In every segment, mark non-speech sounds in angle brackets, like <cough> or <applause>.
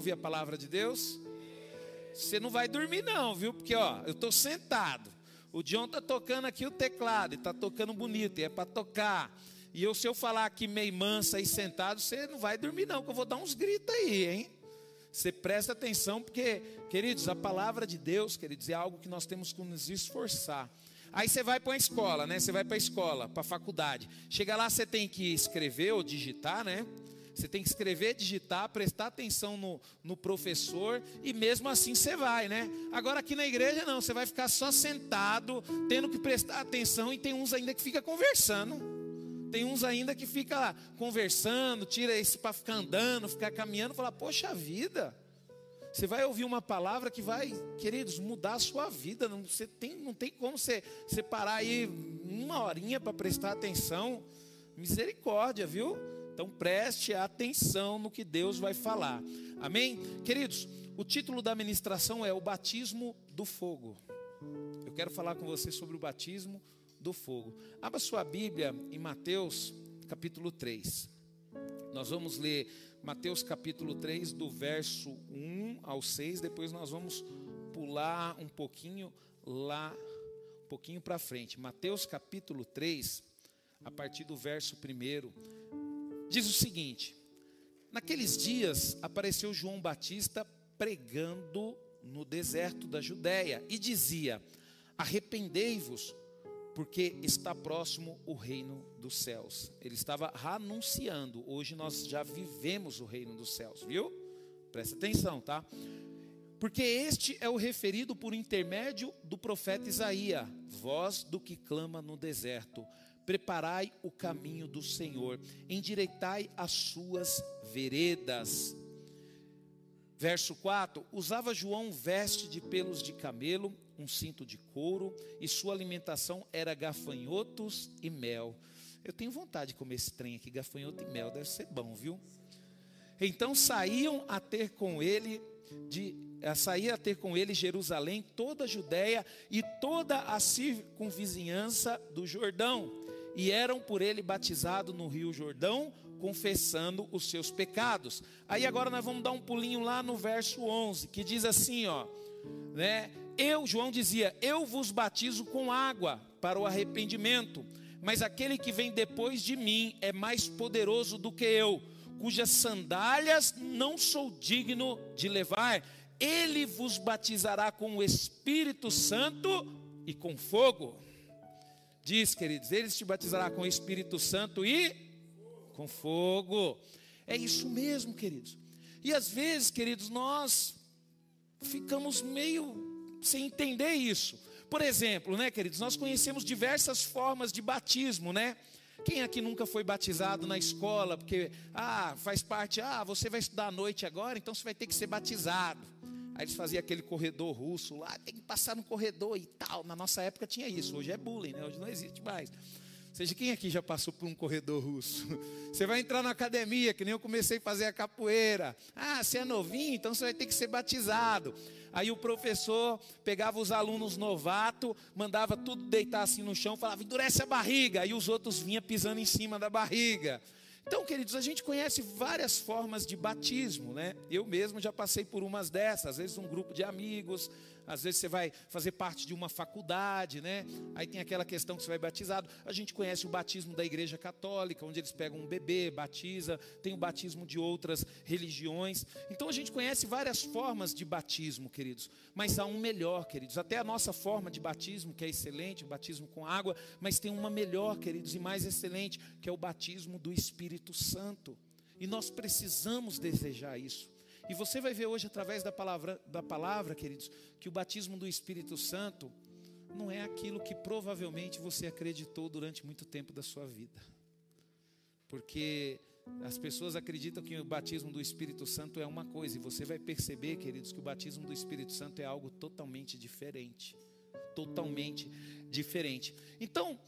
ouvir a palavra de Deus? Você não vai dormir não, viu? Porque ó, eu estou sentado. O John está tocando aqui o teclado, está tocando bonito, e é para tocar. E eu, se eu falar aqui meio mansa e sentado, você não vai dormir, não, que eu vou dar uns gritos aí, hein? Você presta atenção, porque, queridos, a palavra de Deus, queridos, é algo que nós temos que nos esforçar. Aí você vai para a escola, né? Você vai para a escola, para a faculdade. Chega lá, você tem que escrever ou digitar, né? Você tem que escrever, digitar, prestar atenção no, no professor e mesmo assim você vai, né? Agora aqui na igreja não, você vai ficar só sentado, tendo que prestar atenção e tem uns ainda que fica conversando. Tem uns ainda que fica conversando, tira esse para ficar andando, ficar caminhando, fala: "Poxa vida, você vai ouvir uma palavra que vai, queridos, mudar a sua vida. Não, você tem, não tem como você, você parar aí uma horinha para prestar atenção. Misericórdia, viu? Então preste atenção no que Deus vai falar. Amém? Queridos, o título da ministração é o batismo do fogo. Eu quero falar com você sobre o batismo do fogo. Abra sua Bíblia em Mateus capítulo 3. Nós vamos ler Mateus capítulo 3, do verso 1 ao 6. Depois nós vamos pular um pouquinho lá, um pouquinho para frente. Mateus capítulo 3, a partir do verso 1, diz o seguinte: Naqueles dias apareceu João Batista pregando no deserto da Judéia e dizia: Arrependei-vos, porque está próximo o reino dos céus. Ele estava anunciando, hoje nós já vivemos o reino dos céus, viu? Presta atenção, tá? Porque este é o referido por intermédio do profeta Isaías, voz do que clama no deserto. Preparai o caminho do Senhor, endireitai as suas veredas. Verso 4: Usava João veste de pelos de camelo um cinto de couro, e sua alimentação era gafanhotos e mel. Eu tenho vontade de comer esse trem aqui, gafanhoto e mel, deve ser bom, viu? Então saíam a ter com ele de a sair a ter com ele Jerusalém, toda a Judéia e toda a circunvizinhança do Jordão, e eram por ele batizados no Rio Jordão, confessando os seus pecados. Aí agora nós vamos dar um pulinho lá no verso 11, que diz assim, ó, né? Eu, João dizia, eu vos batizo com água para o arrependimento, mas aquele que vem depois de mim é mais poderoso do que eu, cujas sandálias não sou digno de levar. Ele vos batizará com o Espírito Santo e com fogo. Diz, queridos, ele te batizará com o Espírito Santo e com fogo. É isso mesmo, queridos. E às vezes, queridos, nós ficamos meio sem entender isso. Por exemplo, né, queridos, nós conhecemos diversas formas de batismo, né? Quem aqui nunca foi batizado na escola? Porque, ah, faz parte, ah, você vai estudar à noite agora, então você vai ter que ser batizado. Aí eles faziam aquele corredor russo lá, tem que passar no corredor e tal. Na nossa época tinha isso, hoje é bullying, né? Hoje não existe mais. seja, quem aqui já passou por um corredor russo? <laughs> Você vai entrar na academia, que nem eu comecei a fazer a capoeira. Ah, você é novinho, então você vai ter que ser batizado. Aí o professor pegava os alunos novatos, mandava tudo deitar assim no chão, falava, endurece a barriga. Aí os outros vinham pisando em cima da barriga. Então, queridos, a gente conhece várias formas de batismo, né? Eu mesmo já passei por umas dessas, às vezes um grupo de amigos, às vezes você vai fazer parte de uma faculdade, né? Aí tem aquela questão que você vai batizado. A gente conhece o batismo da Igreja Católica, onde eles pegam um bebê, batiza, tem o batismo de outras religiões. Então a gente conhece várias formas de batismo, queridos. Mas há um melhor, queridos. Até a nossa forma de batismo, que é excelente, o batismo com água, mas tem uma melhor, queridos, e mais excelente, que é o batismo do Espírito Santo. E nós precisamos desejar isso. E você vai ver hoje, através da palavra, da palavra, queridos, que o batismo do Espírito Santo não é aquilo que provavelmente você acreditou durante muito tempo da sua vida. Porque as pessoas acreditam que o batismo do Espírito Santo é uma coisa, e você vai perceber, queridos, que o batismo do Espírito Santo é algo totalmente diferente. Totalmente diferente. Então,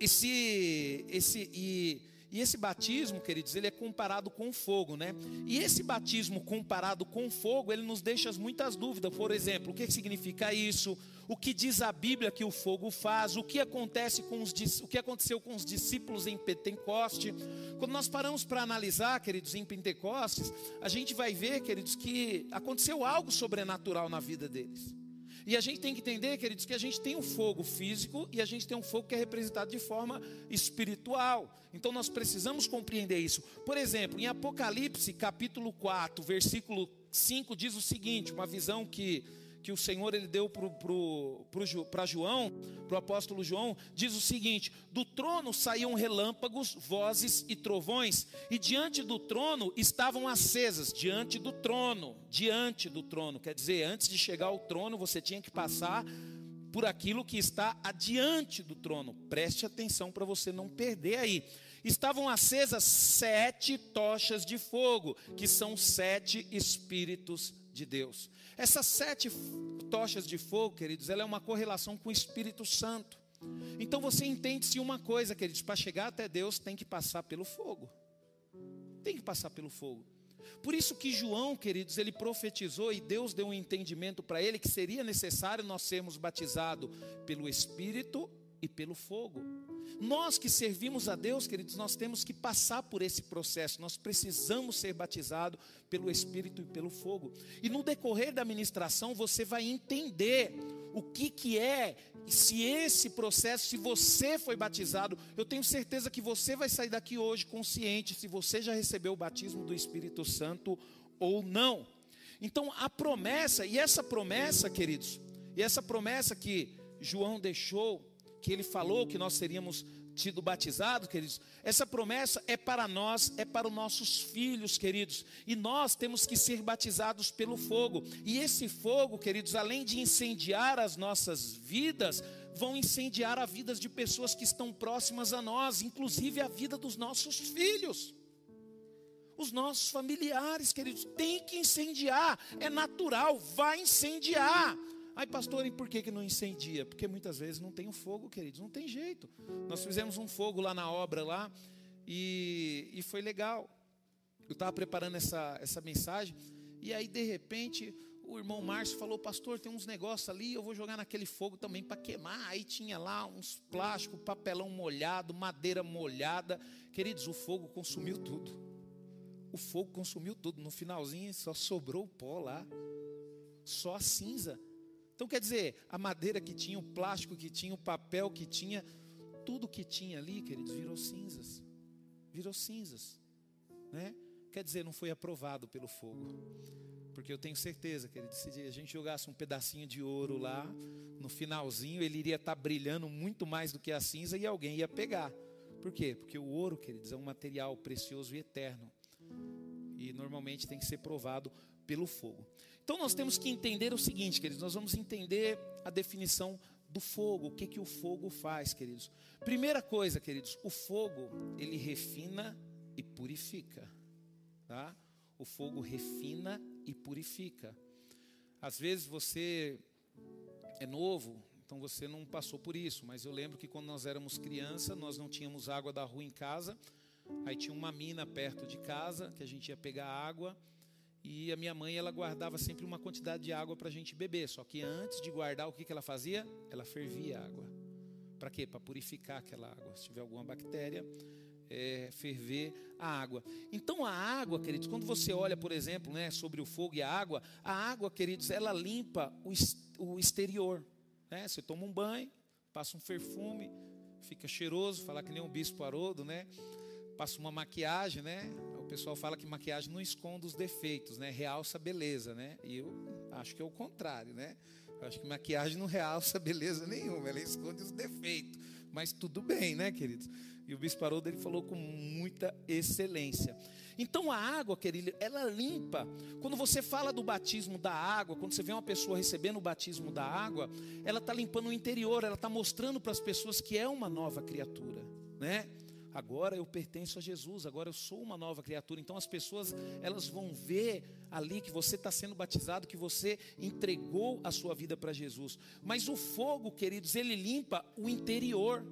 esse, esse, e, E esse batismo, queridos, ele é comparado com fogo, né? E esse batismo comparado com fogo, ele nos deixa muitas dúvidas. Por exemplo, o que significa isso? O que diz a Bíblia que o fogo faz? O que acontece com os o que aconteceu com os discípulos em Pentecoste? Quando nós paramos para analisar, queridos, em Pentecostes, a gente vai ver, queridos, que aconteceu algo sobrenatural na vida deles. E a gente tem que entender, queridos, que a gente tem um fogo físico e a gente tem um fogo que é representado de forma espiritual. Então nós precisamos compreender isso. Por exemplo, em Apocalipse, capítulo 4, versículo 5, diz o seguinte: uma visão que que o Senhor ele deu para João, para o apóstolo João, diz o seguinte: do trono saíam relâmpagos, vozes e trovões, e diante do trono estavam acesas, diante do trono, diante do trono, quer dizer, antes de chegar ao trono, você tinha que passar por aquilo que está adiante do trono. Preste atenção para você não perder aí. Estavam acesas sete tochas de fogo, que são sete espíritos de Deus. Essas sete tochas de fogo, queridos, ela é uma correlação com o Espírito Santo. Então você entende-se uma coisa, queridos, para chegar até Deus tem que passar pelo fogo. Tem que passar pelo fogo. Por isso que João, queridos, ele profetizou e Deus deu um entendimento para ele que seria necessário nós sermos batizados pelo Espírito e pelo fogo. Nós que servimos a Deus, queridos, nós temos que passar por esse processo. Nós precisamos ser batizados pelo Espírito e pelo fogo. E no decorrer da ministração, você vai entender o que, que é, se esse processo, se você foi batizado, eu tenho certeza que você vai sair daqui hoje consciente se você já recebeu o batismo do Espírito Santo ou não. Então, a promessa, e essa promessa, queridos, e essa promessa que João deixou que ele falou que nós seríamos tido batizados, queridos, essa promessa é para nós, é para os nossos filhos, queridos, e nós temos que ser batizados pelo fogo, e esse fogo, queridos, além de incendiar as nossas vidas, vão incendiar a vida de pessoas que estão próximas a nós, inclusive a vida dos nossos filhos. Os nossos familiares, queridos, tem que incendiar, é natural, vai incendiar. Ai, pastor, e por que, que não incendia? Porque muitas vezes não tem o fogo, queridos, não tem jeito. Nós fizemos um fogo lá na obra lá e, e foi legal. Eu estava preparando essa, essa mensagem e aí de repente o irmão Márcio falou, pastor, tem uns negócios ali, eu vou jogar naquele fogo também para queimar. Aí tinha lá uns plásticos, papelão molhado, madeira molhada. Queridos, o fogo consumiu tudo. O fogo consumiu tudo. No finalzinho só sobrou o pó lá. Só a cinza. Então quer dizer, a madeira que tinha, o plástico que tinha, o papel que tinha, tudo que tinha ali, queridos, virou cinzas. Virou cinzas, né? Quer dizer, não foi aprovado pelo fogo. Porque eu tenho certeza, queridos, se a gente jogasse um pedacinho de ouro lá, no finalzinho ele iria estar brilhando muito mais do que a cinza e alguém ia pegar. Por quê? Porque o ouro, queridos, é um material precioso e eterno. E normalmente tem que ser provado pelo fogo. Então nós temos que entender o seguinte, queridos, nós vamos entender a definição do fogo, o que que o fogo faz, queridos. Primeira coisa, queridos, o fogo, ele refina e purifica, tá? O fogo refina e purifica. Às vezes você é novo, então você não passou por isso, mas eu lembro que quando nós éramos criança, nós não tínhamos água da rua em casa, aí tinha uma mina perto de casa que a gente ia pegar água e a minha mãe, ela guardava sempre uma quantidade de água para a gente beber. Só que antes de guardar, o que, que ela fazia? Ela fervia a água. Para quê? Para purificar aquela água. Se tiver alguma bactéria, é, ferver a água. Então a água, queridos, quando você olha, por exemplo, né, sobre o fogo e a água, a água, queridos, ela limpa o, o exterior. Né? Você toma um banho, passa um perfume, fica cheiroso, falar que nem um bispo Haroldo, né? Passa uma maquiagem, né? Pessoal fala que maquiagem não esconde os defeitos, né? Realça a beleza, né? E eu acho que é o contrário, né? Eu acho que maquiagem não realça beleza nenhuma, ela esconde os defeitos. Mas tudo bem, né, queridos? E o bispo Haroldo, ele falou com muita excelência. Então a água, querido, ela limpa. Quando você fala do batismo da água, quando você vê uma pessoa recebendo o batismo da água, ela está limpando o interior, ela está mostrando para as pessoas que é uma nova criatura, né? Agora eu pertenço a Jesus, agora eu sou uma nova criatura. Então as pessoas elas vão ver ali que você está sendo batizado, que você entregou a sua vida para Jesus. Mas o fogo, queridos, ele limpa o interior,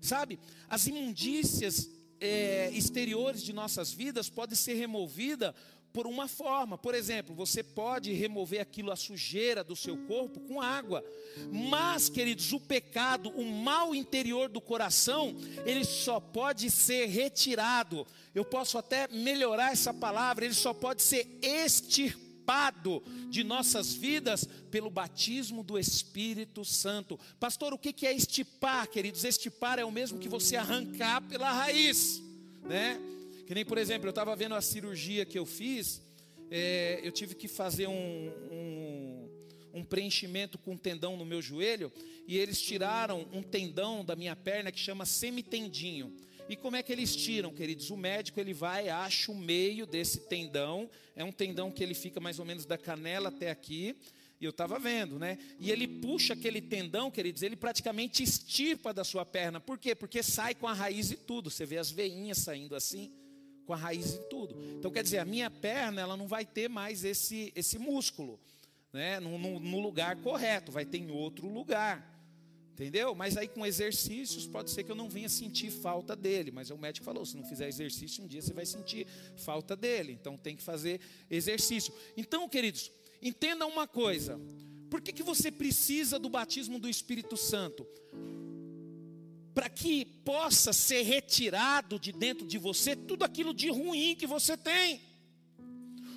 sabe? As imundícias é, exteriores de nossas vidas pode ser removida por uma forma. Por exemplo, você pode remover aquilo, a sujeira do seu corpo, com água. Mas, queridos, o pecado, o mal interior do coração, ele só pode ser retirado. Eu posso até melhorar essa palavra, ele só pode ser extirpado de nossas vidas pelo batismo do Espírito Santo. Pastor, o que é estipar, queridos? Estipar é o mesmo que você arrancar pela raiz, né? Que nem, por exemplo, eu estava vendo a cirurgia que eu fiz, é, eu tive que fazer um, um, um preenchimento com tendão no meu joelho, e eles tiraram um tendão da minha perna que chama semitendinho. E como é que eles tiram, queridos? O médico ele vai, acha o meio desse tendão, é um tendão que ele fica mais ou menos da canela até aqui, e eu estava vendo, né? E ele puxa aquele tendão, queridos, ele praticamente estirpa da sua perna. Por quê? Porque sai com a raiz e tudo. Você vê as veinhas saindo assim com a raiz em tudo. Então quer dizer, a minha perna ela não vai ter mais esse, esse músculo, né? No, no, no lugar correto, vai ter em outro lugar. Entendeu? Mas aí com exercícios pode ser que eu não venha sentir falta dele. Mas o médico falou: se não fizer exercício, um dia você vai sentir falta dele. Então tem que fazer exercício. Então, queridos, entenda uma coisa. Por que, que você precisa do batismo do Espírito Santo? Para que possa ser retirado de dentro de você tudo aquilo de ruim que você tem.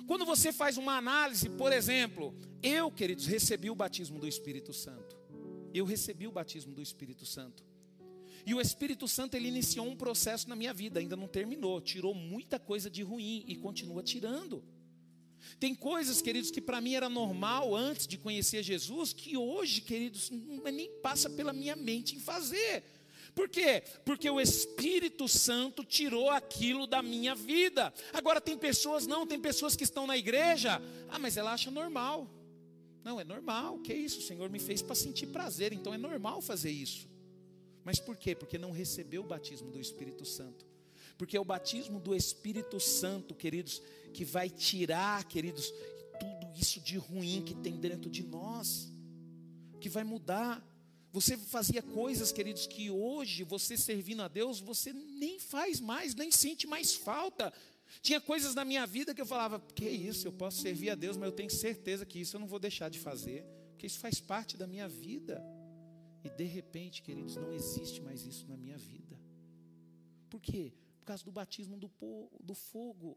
Quando você faz uma análise, por exemplo, eu, queridos, recebi o batismo do Espírito Santo. Eu recebi o batismo do Espírito Santo. E o Espírito Santo ele iniciou um processo na minha vida, ainda não terminou, tirou muita coisa de ruim e continua tirando. Tem coisas, queridos, que para mim era normal antes de conhecer Jesus, que hoje, queridos, nem passa pela minha mente em fazer. Por quê? Porque o Espírito Santo tirou aquilo da minha vida. Agora tem pessoas, não, tem pessoas que estão na igreja, ah, mas ela acha normal. Não, é normal, que é isso? O Senhor me fez para sentir prazer, então é normal fazer isso. Mas por quê? Porque não recebeu o batismo do Espírito Santo. Porque é o batismo do Espírito Santo, queridos, que vai tirar, queridos, tudo isso de ruim que tem dentro de nós, que vai mudar. Você fazia coisas, queridos, que hoje você servindo a Deus, você nem faz mais, nem sente mais falta. Tinha coisas na minha vida que eu falava, que isso, eu posso servir a Deus, mas eu tenho certeza que isso eu não vou deixar de fazer, porque isso faz parte da minha vida. E de repente, queridos, não existe mais isso na minha vida. Por quê? Causa do batismo do, do fogo.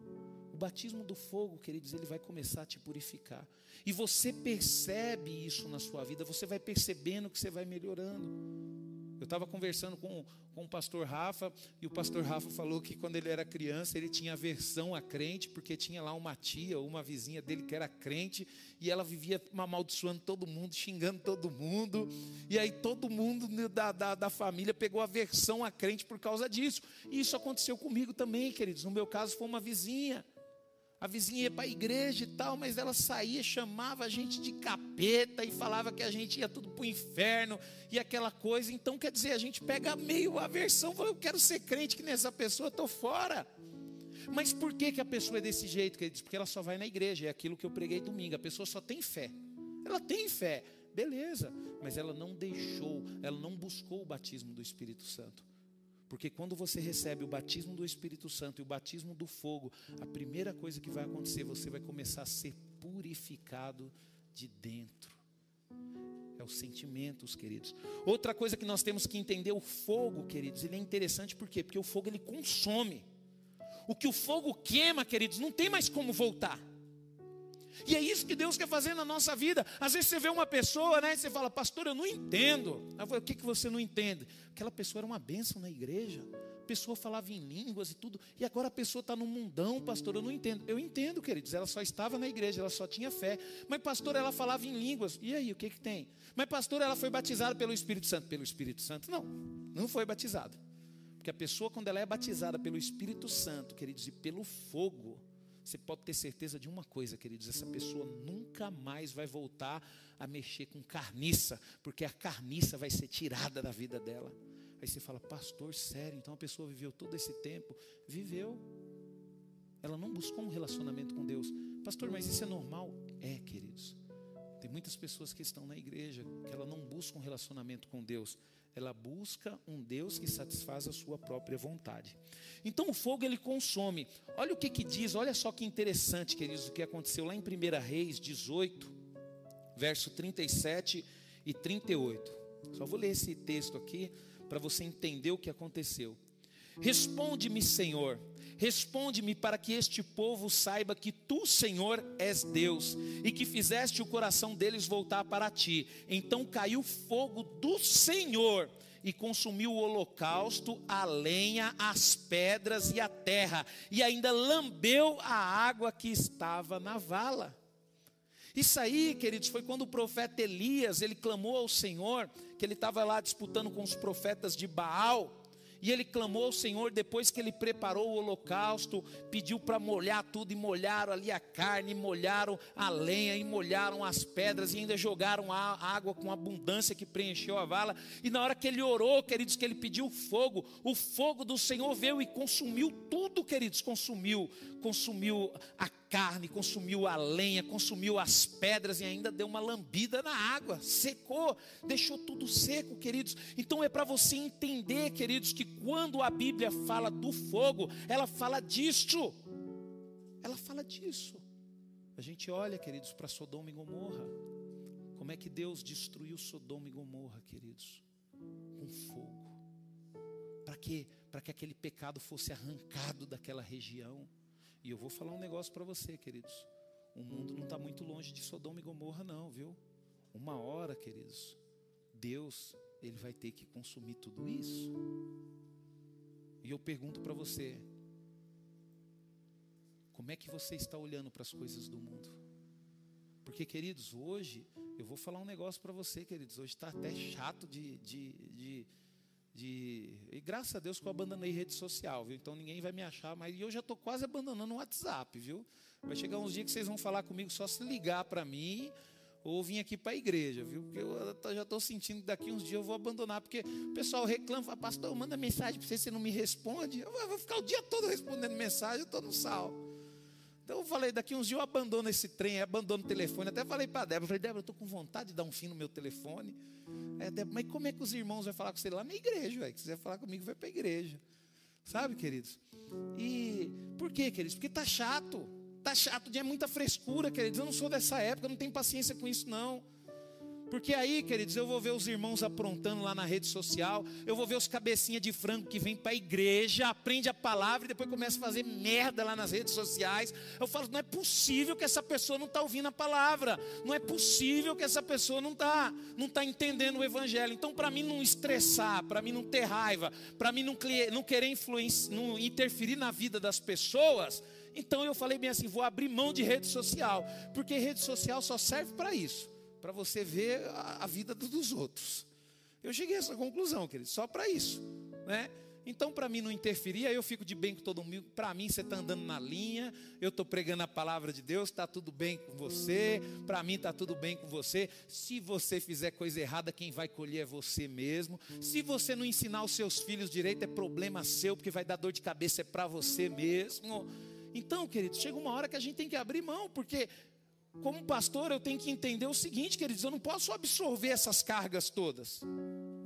O batismo do fogo, queridos, ele vai começar a te purificar. E você percebe isso na sua vida, você vai percebendo que você vai melhorando. Eu estava conversando com, com o pastor Rafa, e o pastor Rafa falou que quando ele era criança, ele tinha aversão a crente, porque tinha lá uma tia ou uma vizinha dele que era crente, e ela vivia amaldiçoando todo mundo, xingando todo mundo, e aí todo mundo da, da, da família pegou aversão a crente por causa disso. E isso aconteceu comigo também, queridos. No meu caso, foi uma vizinha. A vizinha ia para a igreja e tal, mas ela saía, chamava a gente de capeta e falava que a gente ia tudo para o inferno e aquela coisa. Então, quer dizer, a gente pega meio a versão, fala, eu quero ser crente que nessa pessoa, estou fora. Mas por que, que a pessoa é desse jeito? Porque ela só vai na igreja, é aquilo que eu preguei domingo. A pessoa só tem fé. Ela tem fé, beleza, mas ela não deixou, ela não buscou o batismo do Espírito Santo. Porque quando você recebe o batismo do Espírito Santo e o batismo do fogo, a primeira coisa que vai acontecer, você vai começar a ser purificado de dentro. É os sentimentos, queridos. Outra coisa que nós temos que entender, o fogo, queridos, ele é interessante por quê? Porque o fogo ele consome. O que o fogo queima, queridos, não tem mais como voltar. E é isso que Deus quer fazer na nossa vida. Às vezes você vê uma pessoa, né? E você fala, pastor, eu não entendo. O que, que você não entende? Aquela pessoa era uma bênção na igreja. A pessoa falava em línguas e tudo. E agora a pessoa está no mundão, pastor. Eu não entendo. Eu entendo, queridos. Ela só estava na igreja, ela só tinha fé. Mas, pastor, ela falava em línguas. E aí, o que, que tem? Mas, pastor, ela foi batizada pelo Espírito Santo. Pelo Espírito Santo? Não, não foi batizada. Porque a pessoa, quando ela é batizada pelo Espírito Santo, queridos, e pelo fogo, você pode ter certeza de uma coisa, queridos: essa pessoa nunca mais vai voltar a mexer com carniça, porque a carniça vai ser tirada da vida dela. Aí você fala, pastor, sério? Então a pessoa viveu todo esse tempo? Viveu. Ela não buscou um relacionamento com Deus. Pastor, mas isso é normal? É, queridos. Tem muitas pessoas que estão na igreja que ela não busca um relacionamento com Deus. Ela busca um Deus que satisfaz a sua própria vontade. Então o fogo ele consome. Olha o que que diz, olha só que interessante, queridos, o que aconteceu lá em 1 Reis 18, verso 37 e 38. Só vou ler esse texto aqui para você entender o que aconteceu. Responde-me, Senhor, responde-me para que este povo saiba que tu, Senhor, és Deus e que fizeste o coração deles voltar para ti. Então caiu fogo do Senhor e consumiu o holocausto, a lenha, as pedras e a terra, e ainda lambeu a água que estava na vala. Isso aí, queridos, foi quando o profeta Elias, ele clamou ao Senhor, que ele estava lá disputando com os profetas de Baal, e ele clamou ao Senhor depois que ele preparou o holocausto, pediu para molhar tudo, e molharam ali a carne, molharam a lenha, e molharam as pedras, e ainda jogaram a água com abundância que preencheu a vala. E na hora que ele orou, queridos, que ele pediu fogo, o fogo do Senhor veio e consumiu tudo, queridos, consumiu, consumiu a carne, consumiu a lenha, consumiu as pedras e ainda deu uma lambida na água, secou, deixou tudo seco, queridos. Então é para você entender, queridos, que quando a Bíblia fala do fogo, ela fala disso. Ela fala disso. A gente olha, queridos, para Sodoma e Gomorra. Como é que Deus destruiu Sodoma e Gomorra, queridos? Com fogo. Para quê? Para que aquele pecado fosse arrancado daquela região. E eu vou falar um negócio para você, queridos. O mundo não está muito longe de Sodoma e Gomorra, não, viu? Uma hora, queridos, Deus, ele vai ter que consumir tudo isso. E eu pergunto para você: como é que você está olhando para as coisas do mundo? Porque, queridos, hoje, eu vou falar um negócio para você, queridos. Hoje está até chato de, de, de de. E graças a Deus que eu abandonei rede social, viu? Então ninguém vai me achar, mas eu já estou quase abandonando o WhatsApp, viu? Vai chegar uns dias que vocês vão falar comigo só se ligar para mim ou vir aqui para a igreja, viu? Porque eu já estou sentindo que daqui uns dias eu vou abandonar, porque o pessoal reclama, fala, pastor, manda mensagem para você, você não me responde. Eu vou ficar o dia todo respondendo mensagem, eu estou no sal. Então eu falei, daqui uns dias eu abandono esse trem, abandono o telefone. Até falei para a Débora, falei, Débora, eu estou com vontade de dar um fim no meu telefone. É, Débora, mas como é que os irmãos vão falar com você lá na igreja? Se quiser falar comigo, vai para a igreja. Sabe, queridos? E por quê, queridos? Porque está chato. Está chato, é muita frescura, queridos. Eu não sou dessa época, não tenho paciência com isso, não. Porque aí, queridos, eu vou ver os irmãos aprontando lá na rede social, eu vou ver os cabecinha de frango que vem para a igreja, aprende a palavra e depois começa a fazer merda lá nas redes sociais. Eu falo, não é possível que essa pessoa não está ouvindo a palavra, não é possível que essa pessoa não está não tá entendendo o evangelho. Então, para mim não estressar, para mim não ter raiva, para mim não, não querer influenciar, não interferir na vida das pessoas, então eu falei bem assim, vou abrir mão de rede social, porque rede social só serve para isso para você ver a, a, vida dos outros. Eu cheguei a essa conclusão, querido, só para isso, né? Então, para mim não interferir, aí eu fico de bem com todo mundo. Para mim, você está andando na linha, eu estou pregando a palavra de Deus, está tudo bem com você. Para mim, está tudo bem com você. Se você fizer coisa errada, quem vai colher é você mesmo. Se você não ensinar os seus filhos direito, é problema seu, porque vai dar dor de cabeça, é para você mesmo. Então, querido, chega uma hora que a gente tem que abrir mão, porque como pastor, eu tenho que entender o seguinte, queridos, eu não posso absorver essas cargas todas,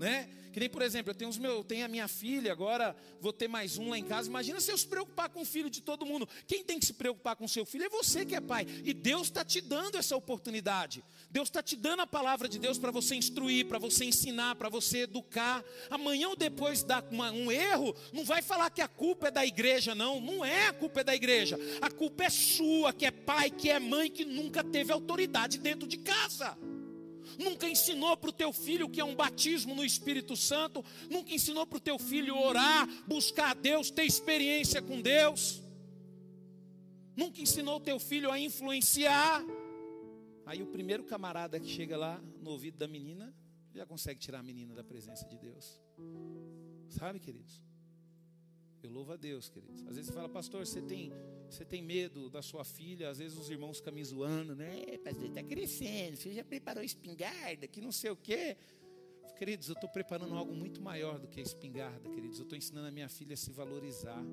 né? Que nem, por exemplo, eu tenho os meus, eu tenho a minha filha, agora vou ter mais um lá em casa. Imagina se eu se preocupar com o filho de todo mundo. Quem tem que se preocupar com o seu filho é você que é pai. E Deus está te dando essa oportunidade. Deus está te dando a palavra de Deus para você instruir, para você ensinar, para você educar. Amanhã ou depois dá um erro, não vai falar que a culpa é da igreja, não. Não é a culpa é da igreja. A culpa é sua, que é pai, que é mãe, que nunca teve autoridade dentro de casa nunca ensinou para o teu filho que é um batismo no Espírito Santo, nunca ensinou para o teu filho orar, buscar a Deus, ter experiência com Deus, nunca ensinou o teu filho a influenciar. Aí o primeiro camarada que chega lá no ouvido da menina, já consegue tirar a menina da presença de Deus. Sabe, queridos? Eu louvo a Deus, queridos. Às vezes você fala, pastor, você tem você tem medo da sua filha, às vezes os irmãos ficam me zoando, né? É, pastor, está crescendo, você já preparou espingarda, que não sei o quê. Queridos, eu estou preparando algo muito maior do que a espingarda, queridos. Eu estou ensinando a minha filha a se valorizar.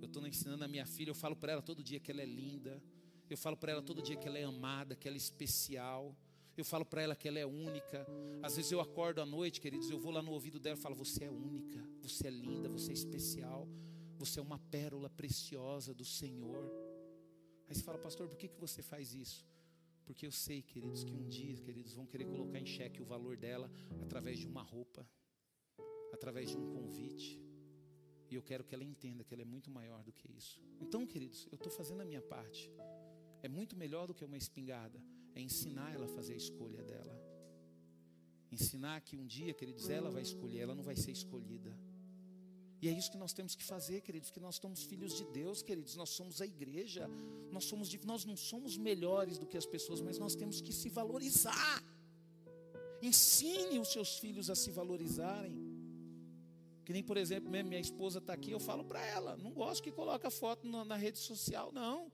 Eu estou ensinando a minha filha, eu falo para ela todo dia que ela é linda. Eu falo para ela todo dia que ela é amada, que ela é especial. Eu falo para ela que ela é única. Às vezes eu acordo à noite, queridos, eu vou lá no ouvido dela e falo: Você é única, você é linda, você é especial, você é uma pérola preciosa do Senhor. Aí você fala, pastor, por que, que você faz isso? Porque eu sei, queridos, que um dia, queridos, vão querer colocar em xeque o valor dela através de uma roupa, através de um convite. E eu quero que ela entenda que ela é muito maior do que isso. Então, queridos, eu estou fazendo a minha parte. É muito melhor do que uma espingarda. É ensinar ela a fazer a escolha dela. Ensinar que um dia, queridos, ela vai escolher, ela não vai ser escolhida. E é isso que nós temos que fazer, queridos, que nós somos filhos de Deus, queridos, nós somos a igreja, nós, somos, nós não somos melhores do que as pessoas, mas nós temos que se valorizar. Ensine os seus filhos a se valorizarem. Que nem, por exemplo, minha esposa está aqui, eu falo para ela, não gosto que coloque foto na, rede social, não.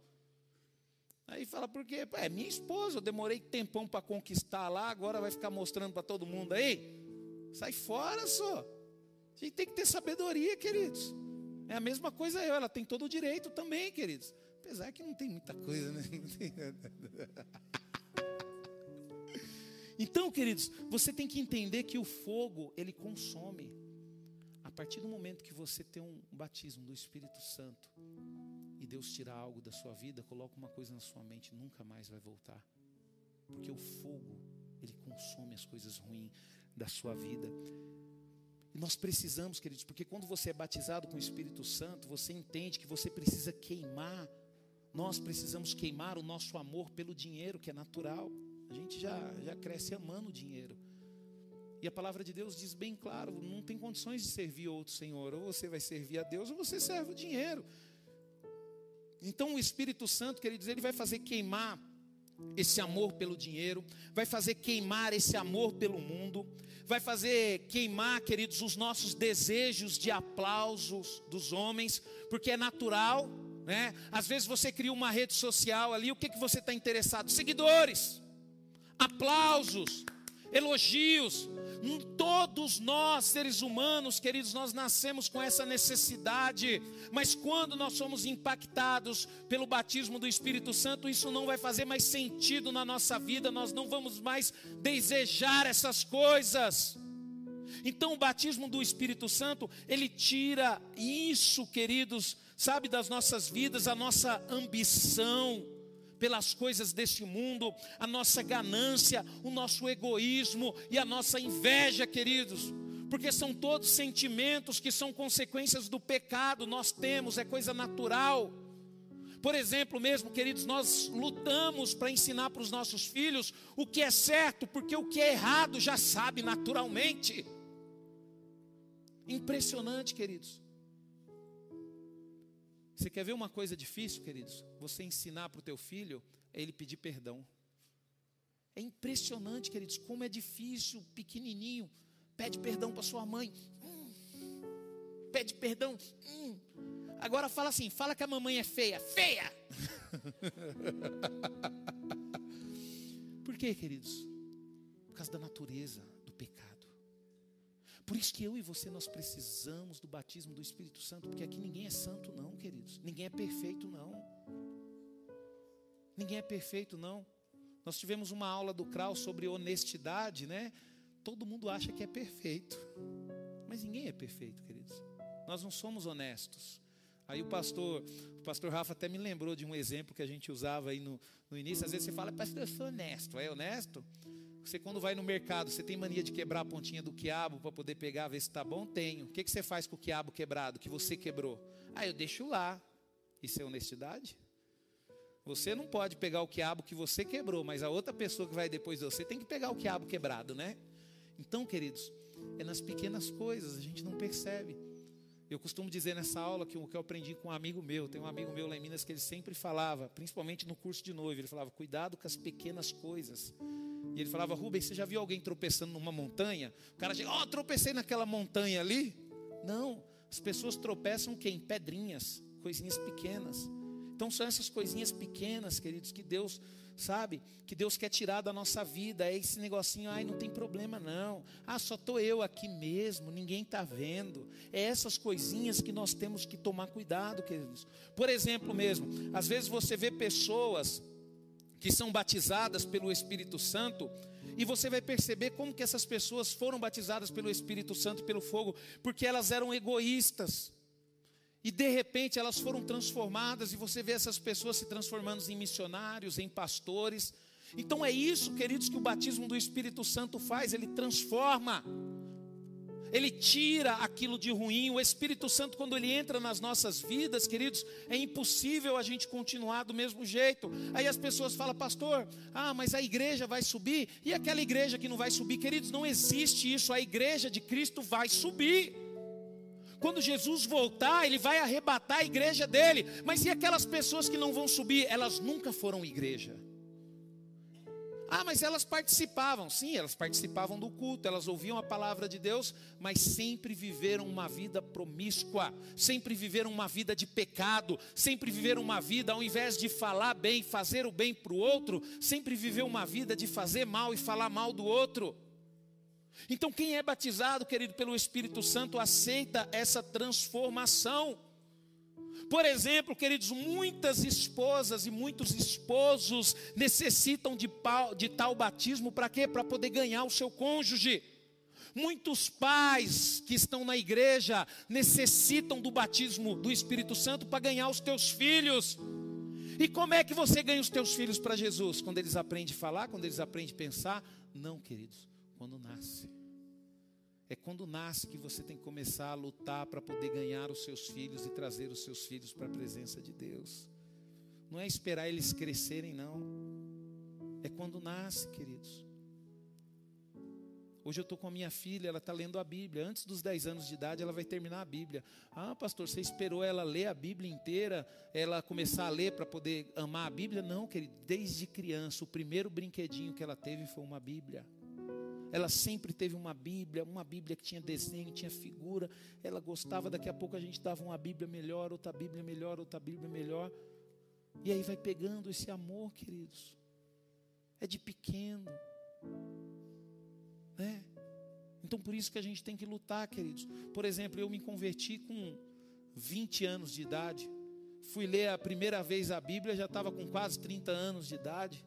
Aí fala, por quê? É minha esposa, eu demorei tempão para conquistar lá, agora vai ficar mostrando para todo mundo aí. Sai fora, só. A gente tem que ter sabedoria, queridos. É a mesma coisa eu, ela tem todo o direito também, queridos. Apesar que não tem muita coisa, né? <laughs> Então, queridos, você tem que entender que o fogo, ele consome. A partir do momento que você tem um batismo do Espírito Santo e Deus tirar algo da sua vida, coloca uma coisa na sua mente, nunca mais vai voltar. Porque o fogo, ele consome as coisas ruins da sua vida. E nós precisamos, queridos, porque quando você é batizado com o Espírito Santo, você entende que você precisa queimar. Nós precisamos queimar o nosso amor pelo dinheiro, que é natural. A gente já, já cresce amando o dinheiro. E a palavra de Deus diz bem claro: não tem condições de servir outro Senhor. Ou você vai servir a Deus, ou você serve o dinheiro. Então o Espírito Santo, queridos, ele vai fazer queimar esse amor pelo dinheiro, vai fazer queimar esse amor pelo mundo, vai fazer queimar, queridos, os nossos desejos de aplausos dos homens, porque é natural, né? Às vezes você cria uma rede social ali, o que, que você está interessado? Seguidores, aplausos, elogios. Todos nós, seres humanos, queridos, nós nascemos com essa necessidade, mas quando nós somos impactados pelo batismo do Espírito Santo, isso não vai fazer mais sentido na nossa vida, nós não vamos mais desejar essas coisas. Então, o batismo do Espírito Santo, ele tira isso, queridos, sabe, das nossas vidas, a nossa ambição pelas coisas deste mundo, a nossa ganância, o nosso egoísmo e a nossa inveja, queridos. Porque são todos sentimentos que são consequências do pecado, nós temos, é coisa natural. Por exemplo, mesmo, queridos, nós lutamos para ensinar para os nossos filhos o que é certo, porque o que é errado já sabe naturalmente. Impressionante, queridos. Você quer ver uma coisa difícil, queridos? Você ensinar para o teu filho é ele pedir perdão. É impressionante, queridos, como é difícil, pequenininho, pede perdão para sua mãe. Hum, pede perdão. Hum. Agora fala assim, fala que a mamãe é feia. Feia! <laughs> Por quê, queridos? Por causa da natureza. Por isso que eu e você nós precisamos do batismo do Espírito Santo, porque aqui ninguém é santo não, queridos. Ninguém é perfeito não. Ninguém é perfeito não. Nós tivemos uma aula do Kraus sobre honestidade, né? Todo mundo acha que é perfeito. Mas ninguém é perfeito, queridos. Nós não somos honestos. Aí o pastor, o pastor Rafa até me lembrou de um exemplo que a gente usava aí no, no início. Às vezes você fala, pastor, eu sou honesto. É honesto? Você quando vai no mercado, você tem mania de quebrar a pontinha do quiabo para poder pegar, ver se está bom? Tenho. O que, que você faz com o quiabo quebrado, que você quebrou? Ah, eu deixo lá. Isso é honestidade? Você não pode pegar o quiabo que você quebrou, mas a outra pessoa que vai depois de você tem que pegar o quiabo quebrado, né? Então, queridos, é nas pequenas coisas, a gente não percebe. Eu costumo dizer nessa aula que o que eu aprendi com um amigo meu, tem um amigo meu lá em Minas que ele sempre falava, principalmente no curso de noivo, ele falava: cuidado com as pequenas coisas. E ele falava: Rubens, você já viu alguém tropeçando numa montanha? O cara diz: Ó, oh, tropecei naquela montanha ali. Não, as pessoas tropeçam quem? Pedrinhas, coisinhas pequenas. Então são essas coisinhas pequenas, queridos, que Deus, sabe, que Deus quer tirar da nossa vida. É esse negocinho, ai, não tem problema não. Ah, só estou eu aqui mesmo, ninguém está vendo. É essas coisinhas que nós temos que tomar cuidado, queridos. Por exemplo mesmo, às vezes você vê pessoas que são batizadas pelo Espírito Santo, e você vai perceber como que essas pessoas foram batizadas pelo Espírito Santo pelo fogo, porque elas eram egoístas. E de repente elas foram transformadas e você vê essas pessoas se transformando em missionários, em pastores. Então é isso, queridos, que o batismo do Espírito Santo faz, ele transforma. Ele tira aquilo de ruim. O Espírito Santo, quando ele entra nas nossas vidas, queridos, é impossível a gente continuar do mesmo jeito. Aí as pessoas falam, pastor, ah, mas a igreja vai subir. E aquela igreja que não vai subir, queridos, não existe isso. A igreja de Cristo vai subir. Quando Jesus voltar, ele vai arrebatar a igreja dele. Mas e aquelas pessoas que não vão subir? Elas nunca foram igreja. Ah, mas elas participavam. Sim, elas participavam do culto, elas ouviam a palavra de Deus, mas sempre viveram uma vida promíscua, sempre viveram uma vida de pecado, sempre viveram uma vida, ao invés de falar bem, fazer o bem para o outro, sempre viveu uma vida de fazer mal e falar mal do outro. Então, quem é batizado, querido, pelo Espírito Santo, aceita essa transformação. Por exemplo, queridos, muitas esposas e muitos esposos necessitam de, de tal batismo para quê? Para poder ganhar o seu cônjuge. Muitos pais que estão na igreja necessitam do batismo do Espírito Santo para ganhar os teus filhos. E como é que você ganha os teus filhos para Jesus? Quando eles aprendem a falar, quando eles aprendem a pensar? Não, queridos, quando nasce. É quando nasce que você tem que começar a lutar para poder ganhar os seus filhos e trazer os seus filhos para a presença de Deus. Não é esperar eles crescerem, não. É quando nasce, queridos. Hoje eu estou com a minha filha, ela está lendo a Bíblia. Antes dos 10 anos de idade, ela vai terminar a Bíblia. Ah, pastor, você esperou ela ler a Bíblia inteira, ela começar a ler para poder amar a Bíblia? Não, querido. Desde criança, o primeiro brinquedinho que ela teve foi uma Bíblia. Ela sempre teve uma Bíblia, uma Bíblia que tinha desenho, tinha figura. Ela gostava, daqui a pouco a gente dava uma Bíblia melhor, outra Bíblia melhor, outra Bíblia melhor. E aí vai pegando esse amor, queridos. É de pequeno. Né? Então por isso que a gente tem que lutar, queridos. Por exemplo, eu me converti com 20 anos de idade. Fui ler a primeira vez a Bíblia, já estava com quase 30 anos de idade.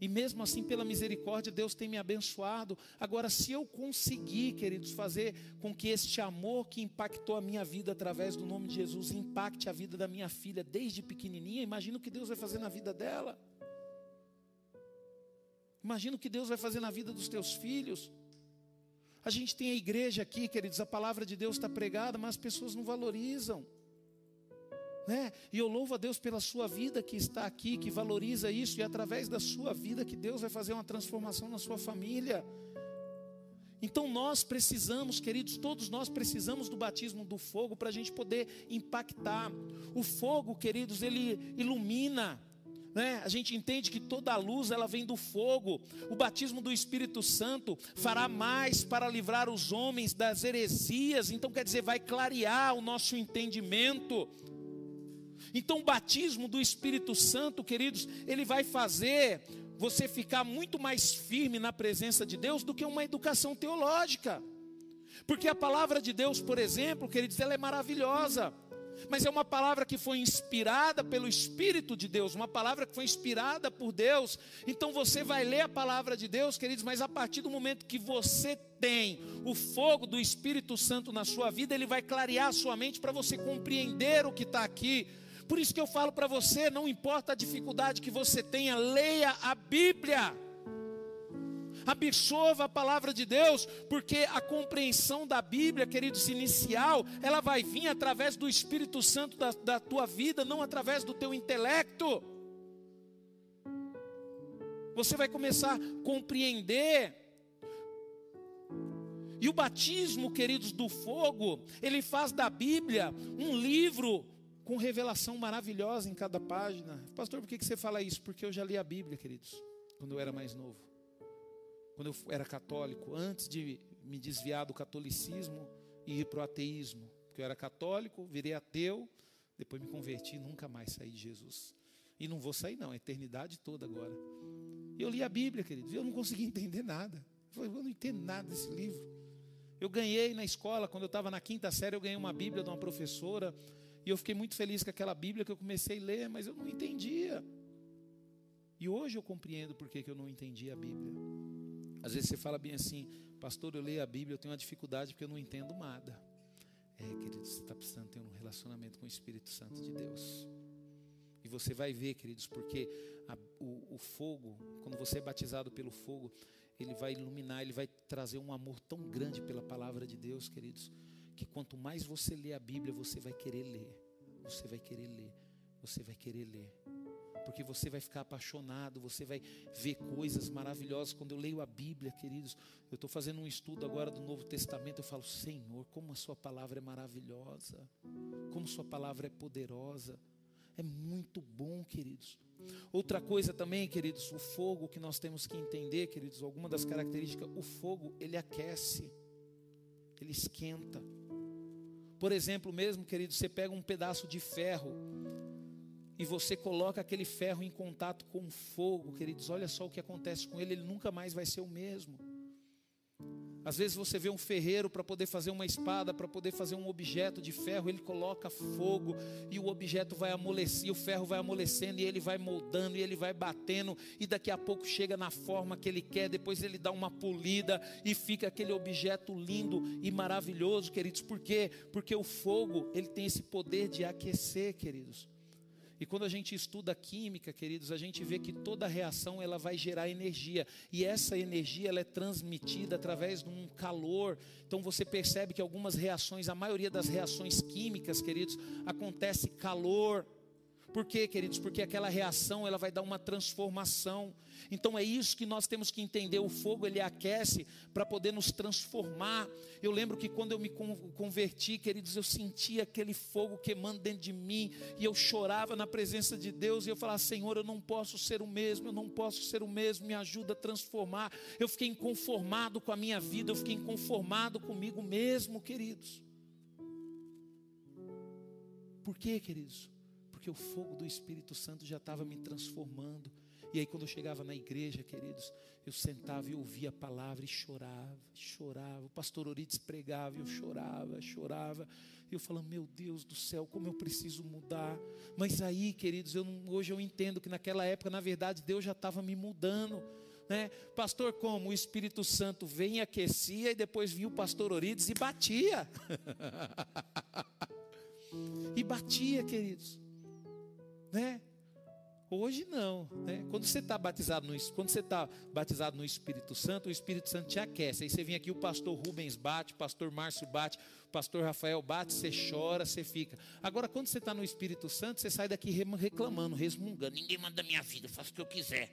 E mesmo assim, pela misericórdia, Deus tem me abençoado. Agora, se eu conseguir, queridos, fazer com que este amor que impactou a minha vida através do nome de Jesus impacte a vida da minha filha desde pequenininha, imagina o que Deus vai fazer na vida dela. Imagina o que Deus vai fazer na vida dos teus filhos. A gente tem a igreja aqui, queridos, a palavra de Deus está pregada, mas as pessoas não valorizam. Né? E eu louvo a Deus pela sua vida que está aqui, que valoriza isso, e através da sua vida que Deus vai fazer uma transformação na sua família. Então nós precisamos, queridos, todos nós precisamos do batismo do fogo para a gente poder impactar. O fogo, queridos, ele ilumina. Né? A gente entende que toda a luz ela vem do fogo. O batismo do Espírito Santo fará mais para livrar os homens das heresias. Então quer dizer, vai clarear o nosso entendimento. Então, o batismo do Espírito Santo, queridos, ele vai fazer você ficar muito mais firme na presença de Deus do que uma educação teológica. Porque a palavra de Deus, por exemplo, queridos, ela é maravilhosa. Mas é uma palavra que foi inspirada pelo Espírito de Deus, uma palavra que foi inspirada por Deus. Então você vai ler a palavra de Deus, queridos, mas a partir do momento que você tem o fogo do Espírito Santo na sua vida, ele vai clarear a sua mente para você compreender o que está aqui por isso que eu falo para você: não importa a dificuldade que você tenha, leia a Bíblia. Absorva a palavra de Deus, porque a compreensão da Bíblia, queridos, inicial, ela vai vir através do Espírito Santo da, da tua vida, não através do teu intelecto. Você vai começar a compreender. E o batismo, queridos, do fogo, ele faz da Bíblia um livro com revelação maravilhosa em cada página. Pastor, por que você fala isso? Porque eu já li a Bíblia, queridos, quando eu era mais novo. Quando eu era católico, antes de me desviar do catolicismo e ir para o ateísmo. Porque eu era católico, virei ateu, depois me converti e nunca mais saí de Jesus. E não vou sair, não, a eternidade toda agora. Eu li a Bíblia, queridos, e eu não consegui entender nada. Eu não entendo nada desse livro. Eu ganhei na escola, quando eu estava na quinta série, eu ganhei uma Bíblia de uma professora e eu fiquei muito feliz com aquela Bíblia que eu comecei a ler, mas eu não entendia. E hoje eu compreendo por que eu não entendi a Bíblia. Às vezes você fala bem assim, pastor, eu leio a Bíblia, eu tenho uma dificuldade porque eu não entendo nada. É, querido, você está precisando ter um relacionamento com o Espírito Santo de Deus. E você vai ver, queridos, porque a, o, o fogo, quando você é batizado pelo fogo, ele vai iluminar, ele vai trazer um amor tão grande pela palavra de Deus, queridos, que quanto mais você lê a Bíblia, você vai querer ler, você vai querer ler, você vai querer ler porque você vai ficar apaixonado, você vai ver coisas maravilhosas. Quando eu leio a Bíblia, queridos, eu estou fazendo um estudo agora do Novo Testamento, eu falo, Senhor, como a Sua palavra é maravilhosa, como Sua palavra é poderosa. É muito bom, queridos. Outra coisa também, queridos, o fogo que nós temos que entender, queridos, alguma das características, o fogo, ele aquece, ele esquenta. Por exemplo, mesmo, queridos, você pega um pedaço de ferro, e você coloca aquele ferro em contato com o fogo, queridos, olha só o que acontece com ele, ele nunca mais vai ser o mesmo. Às vezes você vê um ferreiro para poder fazer uma espada, para poder fazer um objeto de ferro, ele coloca fogo e o objeto vai amolecer, o ferro vai amolecendo e ele vai moldando e ele vai batendo e daqui a pouco chega na forma que ele quer, depois ele dá uma polida e fica aquele objeto lindo e maravilhoso, queridos. Por quê? Porque o fogo, ele tem esse poder de aquecer, queridos. E quando a gente estuda química, queridos, a gente vê que toda reação ela vai gerar energia e essa energia ela é transmitida através de um calor. Então você percebe que algumas reações, a maioria das reações químicas, queridos, acontece calor. Por quê, queridos? Porque aquela reação ela vai dar uma transformação. Então é isso que nós temos que entender. O fogo ele aquece para poder nos transformar. Eu lembro que quando eu me converti, queridos, eu sentia aquele fogo queimando dentro de mim e eu chorava na presença de Deus e eu falava: Senhor, eu não posso ser o mesmo, eu não posso ser o mesmo, me ajuda a transformar. Eu fiquei inconformado com a minha vida, eu fiquei inconformado comigo mesmo, queridos. Por quê, queridos? Porque o fogo do Espírito Santo já estava me transformando. E aí, quando eu chegava na igreja, queridos, eu sentava e ouvia a palavra e chorava, chorava. O pastor Orides pregava e eu chorava, chorava. E eu falando, meu Deus do céu, como eu preciso mudar. Mas aí, queridos, eu não, hoje eu entendo que naquela época, na verdade, Deus já estava me mudando. Né? Pastor, como o Espírito Santo vem e aquecia, e depois vinha o pastor Orides e batia. <laughs> e batia, queridos. Né? Hoje não, né? Quando você está batizado no quando você está batizado no Espírito Santo, o Espírito Santo te aquece. Aí você vem aqui, o pastor Rubens bate, o pastor Márcio bate, o pastor Rafael bate, você chora, você fica. Agora, quando você está no Espírito Santo, você sai daqui reclamando, resmungando. Ninguém manda minha vida, faço o que eu quiser.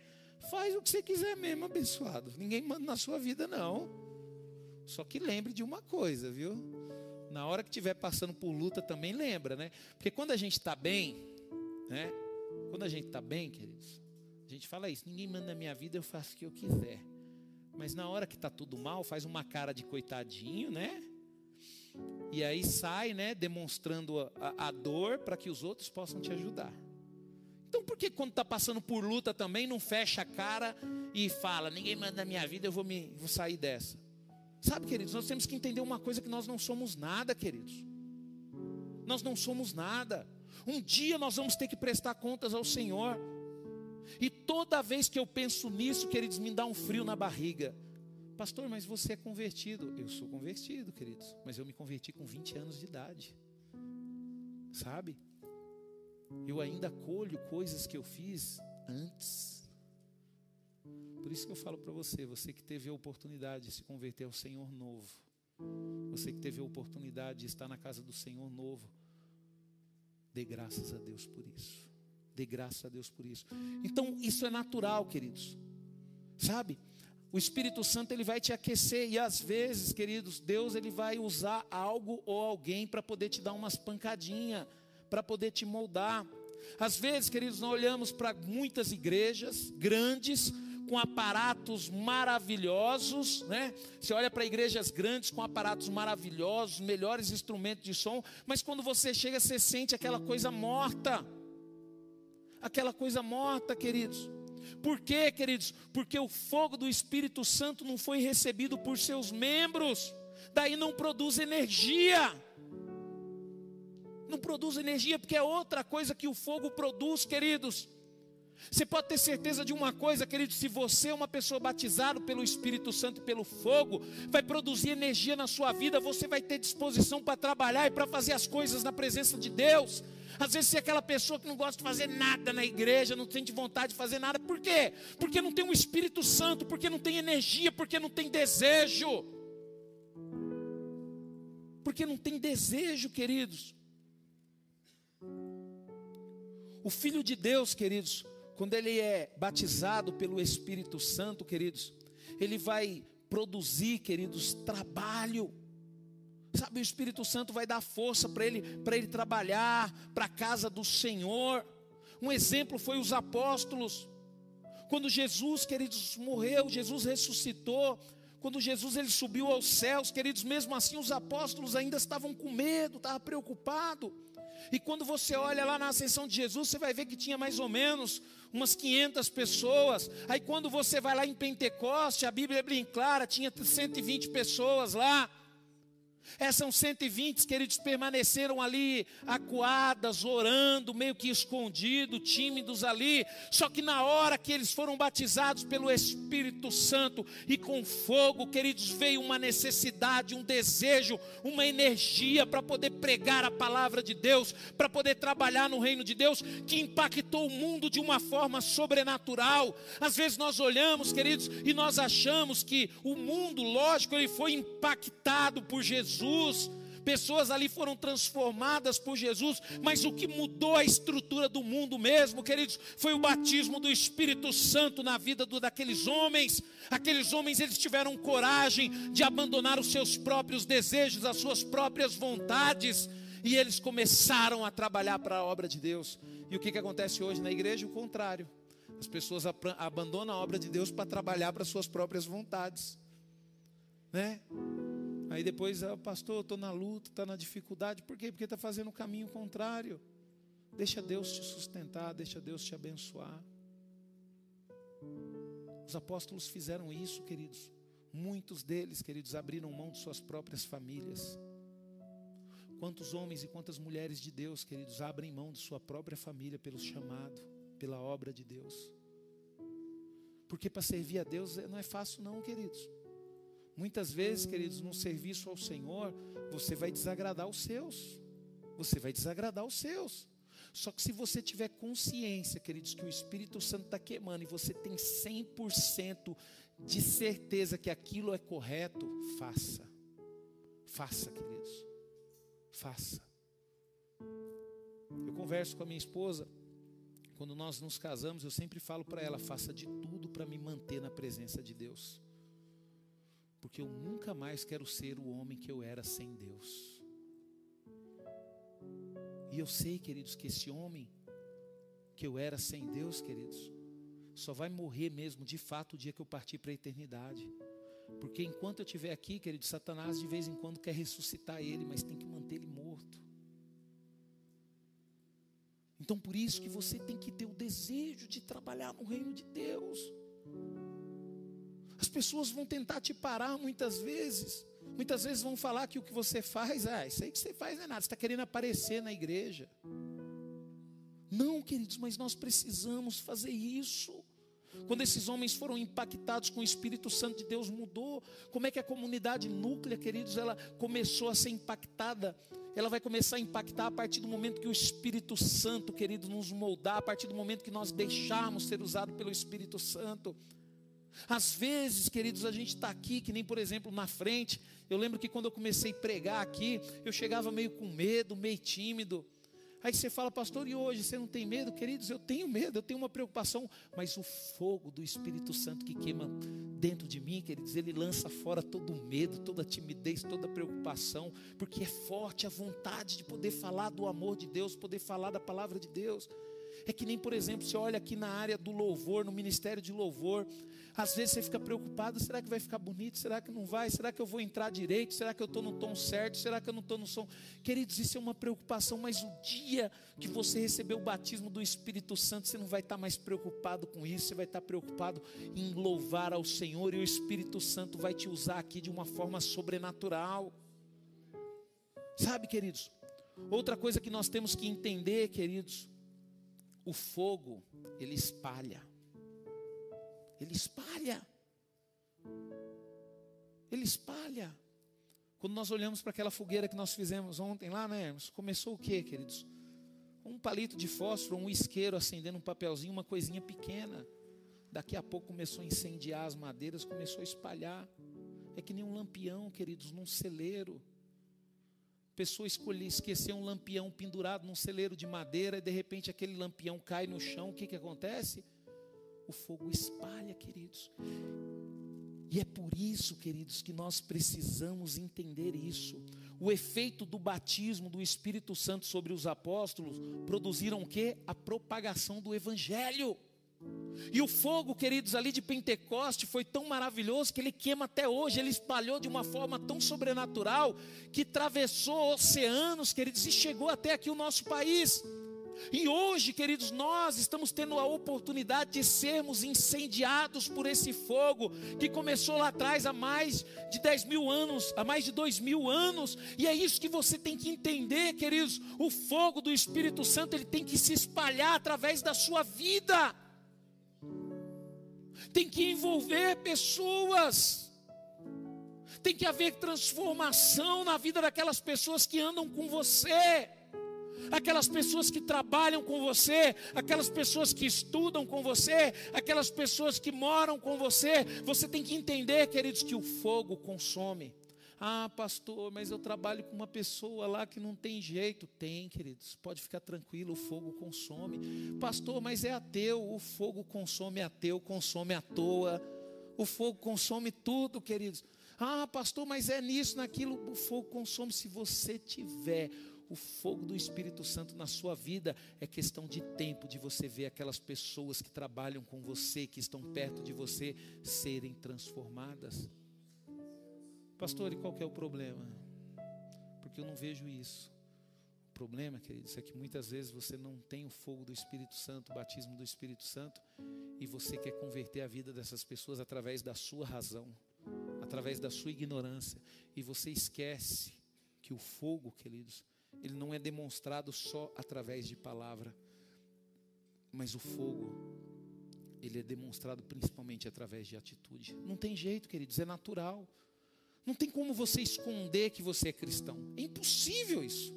Faz o que você quiser mesmo, abençoado. Ninguém manda na sua vida, não. Só que lembre de uma coisa, viu? Na hora que estiver passando por luta, também lembra, né? Porque quando a gente está bem, né? Quando a gente está bem, queridos, a gente fala isso: ninguém manda na minha vida, eu faço o que eu quiser. Mas na hora que está tudo mal, faz uma cara de coitadinho, né? E aí sai, né, demonstrando a, a dor para que os outros possam te ajudar. Então, por que quando está passando por luta também não fecha a cara e fala: ninguém manda na minha vida, eu vou, me, vou sair dessa? Sabe, queridos, nós temos que entender uma coisa: que nós não somos nada, queridos. Nós não somos nada. Um dia nós vamos ter que prestar contas ao Senhor. E toda vez que eu penso nisso, queridos, me dá um frio na barriga. Pastor, mas você é convertido. Eu sou convertido, queridos. Mas eu me converti com 20 anos de idade. Sabe? Eu ainda colho coisas que eu fiz antes. Por isso que eu falo para você, você que teve a oportunidade de se converter ao Senhor novo. Você que teve a oportunidade de estar na casa do Senhor novo Dê graças a Deus por isso. Dê graças a Deus por isso. Então, isso é natural, queridos. Sabe? O Espírito Santo ele vai te aquecer e às vezes, queridos, Deus ele vai usar algo ou alguém para poder te dar umas pancadinhas, para poder te moldar. Às vezes, queridos, nós olhamos para muitas igrejas grandes com aparatos maravilhosos, né? Você olha para igrejas grandes com aparatos maravilhosos, melhores instrumentos de som, mas quando você chega, você sente aquela coisa morta. Aquela coisa morta, queridos. Por quê, queridos? Porque o fogo do Espírito Santo não foi recebido por seus membros, daí não produz energia. Não produz energia, porque é outra coisa que o fogo produz, queridos Você pode ter certeza de uma coisa, querido: se você é uma pessoa batizada pelo Espírito Santo e pelo fogo, vai produzir energia na sua vida, você vai ter disposição para trabalhar e para fazer as coisas na presença de Deus. Às vezes você é aquela pessoa que não gosta de fazer nada na igreja, não tem vontade de fazer nada, por quê? Porque não tem o um Espírito Santo, porque não tem energia, porque não tem desejo. Porque não tem desejo, queridos. O Filho de Deus, queridos, quando ele é batizado pelo Espírito Santo, queridos, ele vai produzir, queridos, trabalho. Sabe, o Espírito Santo vai dar força para ele, para ele trabalhar para a casa do Senhor. Um exemplo foi os apóstolos. Quando Jesus, queridos, morreu, Jesus ressuscitou. Quando Jesus ele subiu aos céus, queridos, mesmo assim os apóstolos ainda estavam com medo, estavam preocupados. E quando você olha lá na ascensão de Jesus, você vai ver que tinha mais ou menos umas 500 pessoas. Aí quando você vai lá em Pentecoste, a Bíblia é bem clara, tinha 120 pessoas lá. Essas 120, queridos, permaneceram ali acuadas, orando, meio que escondidos, tímidos ali. Só que na hora que eles foram batizados pelo Espírito Santo e com fogo, queridos, veio uma necessidade, um desejo, uma energia para poder pregar a palavra de Deus, para poder trabalhar no reino de Deus, que impactou o mundo de uma forma sobrenatural. Às vezes nós olhamos, queridos, e nós achamos que o mundo, lógico, ele foi impactado por Jesus Jesus, pessoas ali foram transformadas por Jesus, mas o que mudou a estrutura do mundo mesmo, queridos, foi o batismo do Espírito Santo na vida do, daqueles homens. Aqueles homens eles tiveram coragem de abandonar os seus próprios desejos, as suas próprias vontades, e eles começaram a trabalhar para a obra de Deus. E o que, que acontece hoje na igreja? O contrário. As pessoas abandonam a obra de Deus para trabalhar para suas próprias vontades, né? Aí depois, ah, pastor, estou na luta, está na dificuldade. Por quê? Porque está fazendo o caminho contrário. Deixa Deus te sustentar, deixa Deus te abençoar. Os apóstolos fizeram isso, queridos. Muitos deles, queridos, abriram mão de suas próprias famílias. Quantos homens e quantas mulheres de Deus, queridos, abrem mão de sua própria família pelo chamado, pela obra de Deus? Porque para servir a Deus não é fácil, não, queridos. Muitas vezes, queridos, no serviço ao Senhor, você vai desagradar os seus. Você vai desagradar os seus. Só que se você tiver consciência, queridos, que o Espírito Santo está queimando e você tem 100% de certeza que aquilo é correto, faça. Faça, queridos. Faça. Eu converso com a minha esposa. Quando nós nos casamos, eu sempre falo para ela: faça de tudo para me manter na presença de Deus porque eu nunca mais quero ser o homem que eu era sem Deus. E eu sei, queridos, que esse homem que eu era sem Deus, queridos, só vai morrer mesmo de fato o dia que eu partir para a eternidade. Porque enquanto eu estiver aqui, querido, Satanás de vez em quando quer ressuscitar ele, mas tem que manter ele morto. Então por isso que você tem que ter o desejo de trabalhar no reino de Deus. As pessoas vão tentar te parar muitas vezes. Muitas vezes vão falar que o que você faz, ah, isso aí que você faz é nada, você está querendo aparecer na igreja. Não, queridos, mas nós precisamos fazer isso. Quando esses homens foram impactados com o Espírito Santo de Deus, mudou. Como é que a comunidade núclea, queridos, ela começou a ser impactada? Ela vai começar a impactar a partir do momento que o Espírito Santo, queridos, nos moldar, a partir do momento que nós deixarmos ser usado pelo Espírito Santo. Às vezes, queridos, a gente está aqui, que nem por exemplo na frente. Eu lembro que quando eu comecei a pregar aqui, eu chegava meio com medo, meio tímido. Aí você fala, pastor, e hoje você não tem medo? Queridos, eu tenho medo, eu tenho uma preocupação, mas o fogo do Espírito Santo que queima dentro de mim, queridos, ele lança fora todo o medo, toda a timidez, toda a preocupação, porque é forte a vontade de poder falar do amor de Deus, poder falar da palavra de Deus. É que nem, por exemplo, você olha aqui na área do louvor, no ministério de louvor, às vezes você fica preocupado: será que vai ficar bonito? Será que não vai? Será que eu vou entrar direito? Será que eu estou no tom certo? Será que eu não estou no som? Queridos, isso é uma preocupação, mas o dia que você receber o batismo do Espírito Santo, você não vai estar mais preocupado com isso, você vai estar preocupado em louvar ao Senhor e o Espírito Santo vai te usar aqui de uma forma sobrenatural. Sabe, queridos? Outra coisa que nós temos que entender, queridos, o fogo, ele espalha. Ele espalha. Ele espalha. Quando nós olhamos para aquela fogueira que nós fizemos ontem lá, né? Começou o quê, queridos? Um palito de fósforo, um isqueiro acendendo um papelzinho, uma coisinha pequena. Daqui a pouco começou a incendiar as madeiras, começou a espalhar. É que nem um lampião, queridos, num celeiro. Pessoa escolhe esquecer um lampião pendurado num celeiro de madeira e de repente aquele lampião cai no chão, o que, que acontece? O fogo espalha, queridos. E é por isso, queridos, que nós precisamos entender isso. O efeito do batismo do Espírito Santo sobre os apóstolos produziram o quê? A propagação do evangelho. E o fogo, queridos, ali de Pentecoste foi tão maravilhoso que ele queima até hoje, ele espalhou de uma forma tão sobrenatural que atravessou oceanos, queridos, e chegou até aqui o nosso país. E hoje, queridos, nós estamos tendo a oportunidade de sermos incendiados por esse fogo que começou lá atrás há mais de 10 mil anos, há mais de dois mil anos. E é isso que você tem que entender, queridos. O fogo do Espírito Santo ele tem que se espalhar através da sua vida tem que envolver pessoas, tem que haver transformação na vida daquelas pessoas que andam com você, aquelas pessoas que trabalham com você, aquelas pessoas que estudam com você, aquelas pessoas que moram com você. Você tem que entender, queridos, que o fogo consome. Ah, pastor, mas eu trabalho com uma pessoa lá que não tem jeito. Tem, queridos, pode ficar tranquilo, o fogo consome. Pastor, mas é ateu, o fogo consome ateu, consome à toa. O fogo consome tudo, queridos. Ah, pastor, mas é nisso, naquilo. O fogo consome se você tiver o fogo do Espírito Santo na sua vida. É questão de tempo de você ver aquelas pessoas que trabalham com você, que estão perto de você, serem transformadas. Pastor, e qual é o problema? Porque eu não vejo isso. O problema, queridos, é que muitas vezes você não tem o fogo do Espírito Santo, o batismo do Espírito Santo, e você quer converter a vida dessas pessoas através da sua razão, através da sua ignorância, e você esquece que o fogo, queridos, ele não é demonstrado só através de palavra, mas o fogo, ele é demonstrado principalmente através de atitude. Não tem jeito, queridos, é natural. Não tem como você esconder que você é cristão. É impossível isso.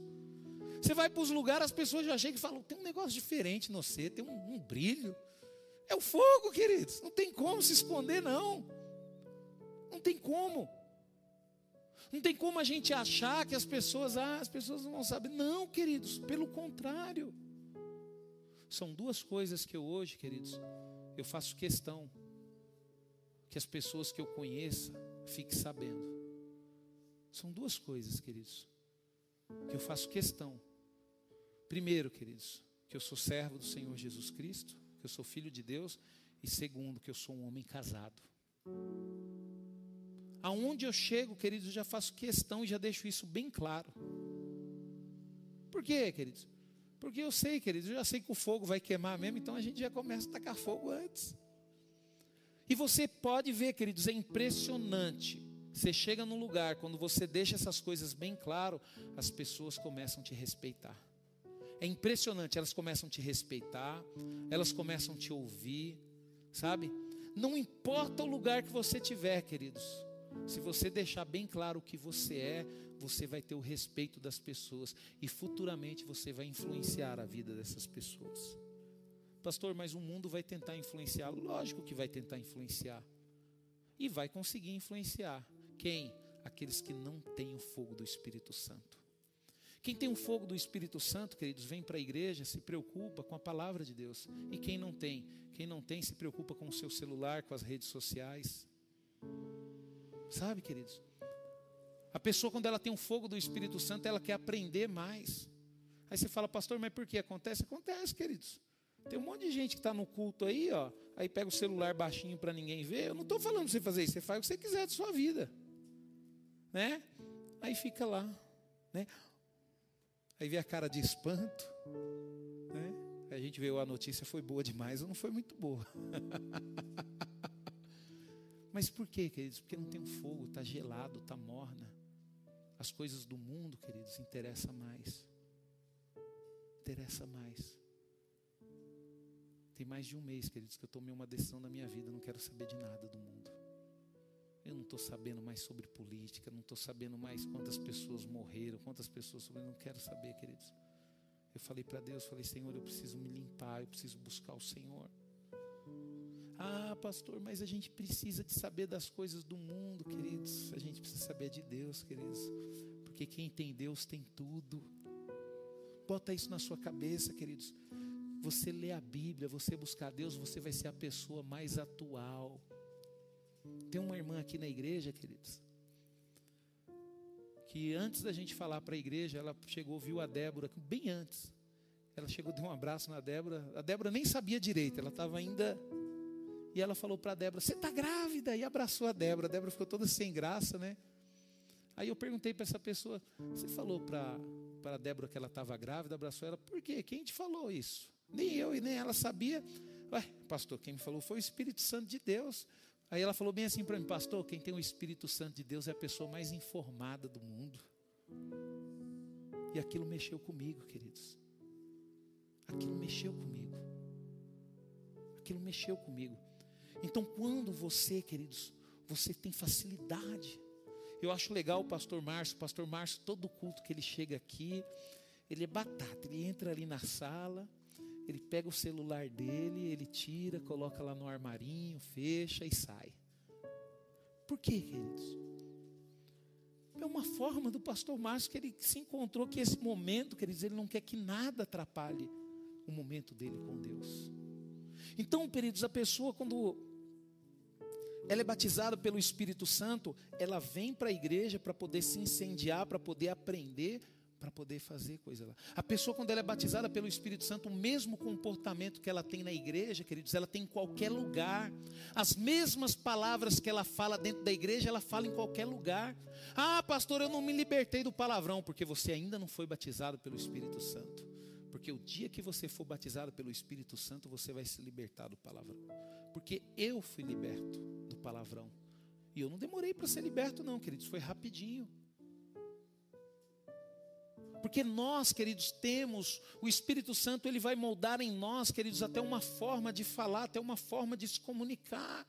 Você vai para os lugares, as pessoas já chegam e falam: tem um negócio diferente no você, tem um, um brilho. É o fogo, queridos. Não tem como se esconder, não. Não tem como. Não tem como a gente achar que as pessoas, ah, as pessoas não vão saber. Não, queridos, pelo contrário. São duas coisas que eu hoje, queridos, eu faço questão que as pessoas que eu conheça fiquem sabendo. São duas coisas, queridos, que eu faço questão. Primeiro, queridos, que eu sou servo do Senhor Jesus Cristo, que eu sou filho de Deus, e segundo, que eu sou um homem casado. Aonde eu chego, queridos, eu já faço questão e já deixo isso bem claro. Por quê, queridos? Porque eu sei, queridos, eu já sei que o fogo vai queimar mesmo, então a gente já começa a tacar fogo antes. E você pode ver, queridos, é impressionante você chega num lugar, quando você deixa essas coisas bem claro, as pessoas começam a te respeitar. É impressionante, elas começam a te respeitar, elas começam a te ouvir, sabe? Não importa o lugar que você tiver, queridos. Se você deixar bem claro o que você é, você vai ter o respeito das pessoas e futuramente você vai influenciar a vida dessas pessoas. Pastor, mas o mundo vai tentar influenciá-lo? Lógico que vai tentar influenciar. E vai conseguir influenciar. Quem? Aqueles que não têm o fogo do Espírito Santo. Quem tem o fogo do Espírito Santo, queridos, vem para a igreja, se preocupa com a palavra de Deus. E quem não tem? Quem não tem se preocupa com o seu celular, com as redes sociais. Sabe, queridos? A pessoa, quando ela tem o fogo do Espírito Santo, ela quer aprender mais. Aí você fala, pastor, mas por que acontece? Acontece, queridos. Tem um monte de gente que está no culto aí, ó. Aí pega o celular baixinho para ninguém ver. Eu não estou falando para você fazer isso, você faz o que você quiser da sua vida né? Aí fica lá, né? Aí vê a cara de espanto, né? A gente vê a notícia foi boa demais ou não foi muito boa. <laughs> Mas por quê, queridos? Porque não tem fogo, está gelado, está morna. As coisas do mundo, queridos, interessa mais. Interessa mais. Tem mais de um mês, queridos, que eu tomei uma decisão na minha vida. Não quero saber de nada do mundo. Eu não estou sabendo mais sobre política, não estou sabendo mais quantas pessoas morreram, quantas pessoas. Eu não quero saber, queridos. Eu falei para Deus, falei, Senhor, eu preciso me limpar, eu preciso buscar o Senhor. Ah, pastor, mas a gente precisa de saber das coisas do mundo, queridos. A gente precisa saber de Deus, queridos. Porque quem tem Deus tem tudo. Bota isso na sua cabeça, queridos. Você lê a Bíblia, você buscar Deus, você vai ser a pessoa mais atual. Tem uma irmã aqui na igreja, queridos, que antes da gente falar para a igreja, ela chegou, viu a Débora, bem antes. Ela chegou, deu um abraço na Débora. A Débora nem sabia direito, ela estava ainda. E ela falou para a Débora: Você está grávida? E abraçou a Débora. A Débora ficou toda sem graça, né? Aí eu perguntei para essa pessoa: Você falou para a Débora que ela estava grávida? Abraçou ela. Por quê? Quem te falou isso? Nem eu e nem ela sabia. Ué, pastor, quem me falou foi o Espírito Santo de Deus. Aí ela falou bem assim para mim, pastor, quem tem o Espírito Santo de Deus é a pessoa mais informada do mundo. E aquilo mexeu comigo, queridos. Aquilo mexeu comigo. Aquilo mexeu comigo. Então, quando você, queridos, você tem facilidade. Eu acho legal o pastor Márcio. O pastor Márcio, todo culto que ele chega aqui, ele é batata. Ele entra ali na sala, ele pega o celular dele, ele tira, coloca lá no armarinho, fecha e sai. Por quê, queridos? É uma forma do pastor Márcio que ele se encontrou que esse momento, queridos, ele não quer que nada atrapalhe o momento dele com Deus. Então, queridos, a pessoa quando ela é batizada pelo Espírito Santo, ela vem para a igreja para poder se incendiar, para poder aprender, para poder fazer coisa lá. A pessoa, quando ela é batizada pelo Espírito Santo, o mesmo comportamento que ela tem na igreja, queridos, ela tem em qualquer lugar. As mesmas palavras que ela fala dentro da igreja, ela fala em qualquer lugar. Ah, pastor, eu não me libertei do palavrão, porque você ainda não foi batizado pelo Espírito Santo. Porque o dia que você for batizado pelo Espírito Santo, você vai se libertar do palavrão. Porque eu fui liberto do palavrão. E eu não demorei para ser liberto, não, queridos, foi rapidinho. Porque nós, queridos, temos o Espírito Santo, ele vai moldar em nós, queridos, até uma forma de falar, até uma forma de se comunicar.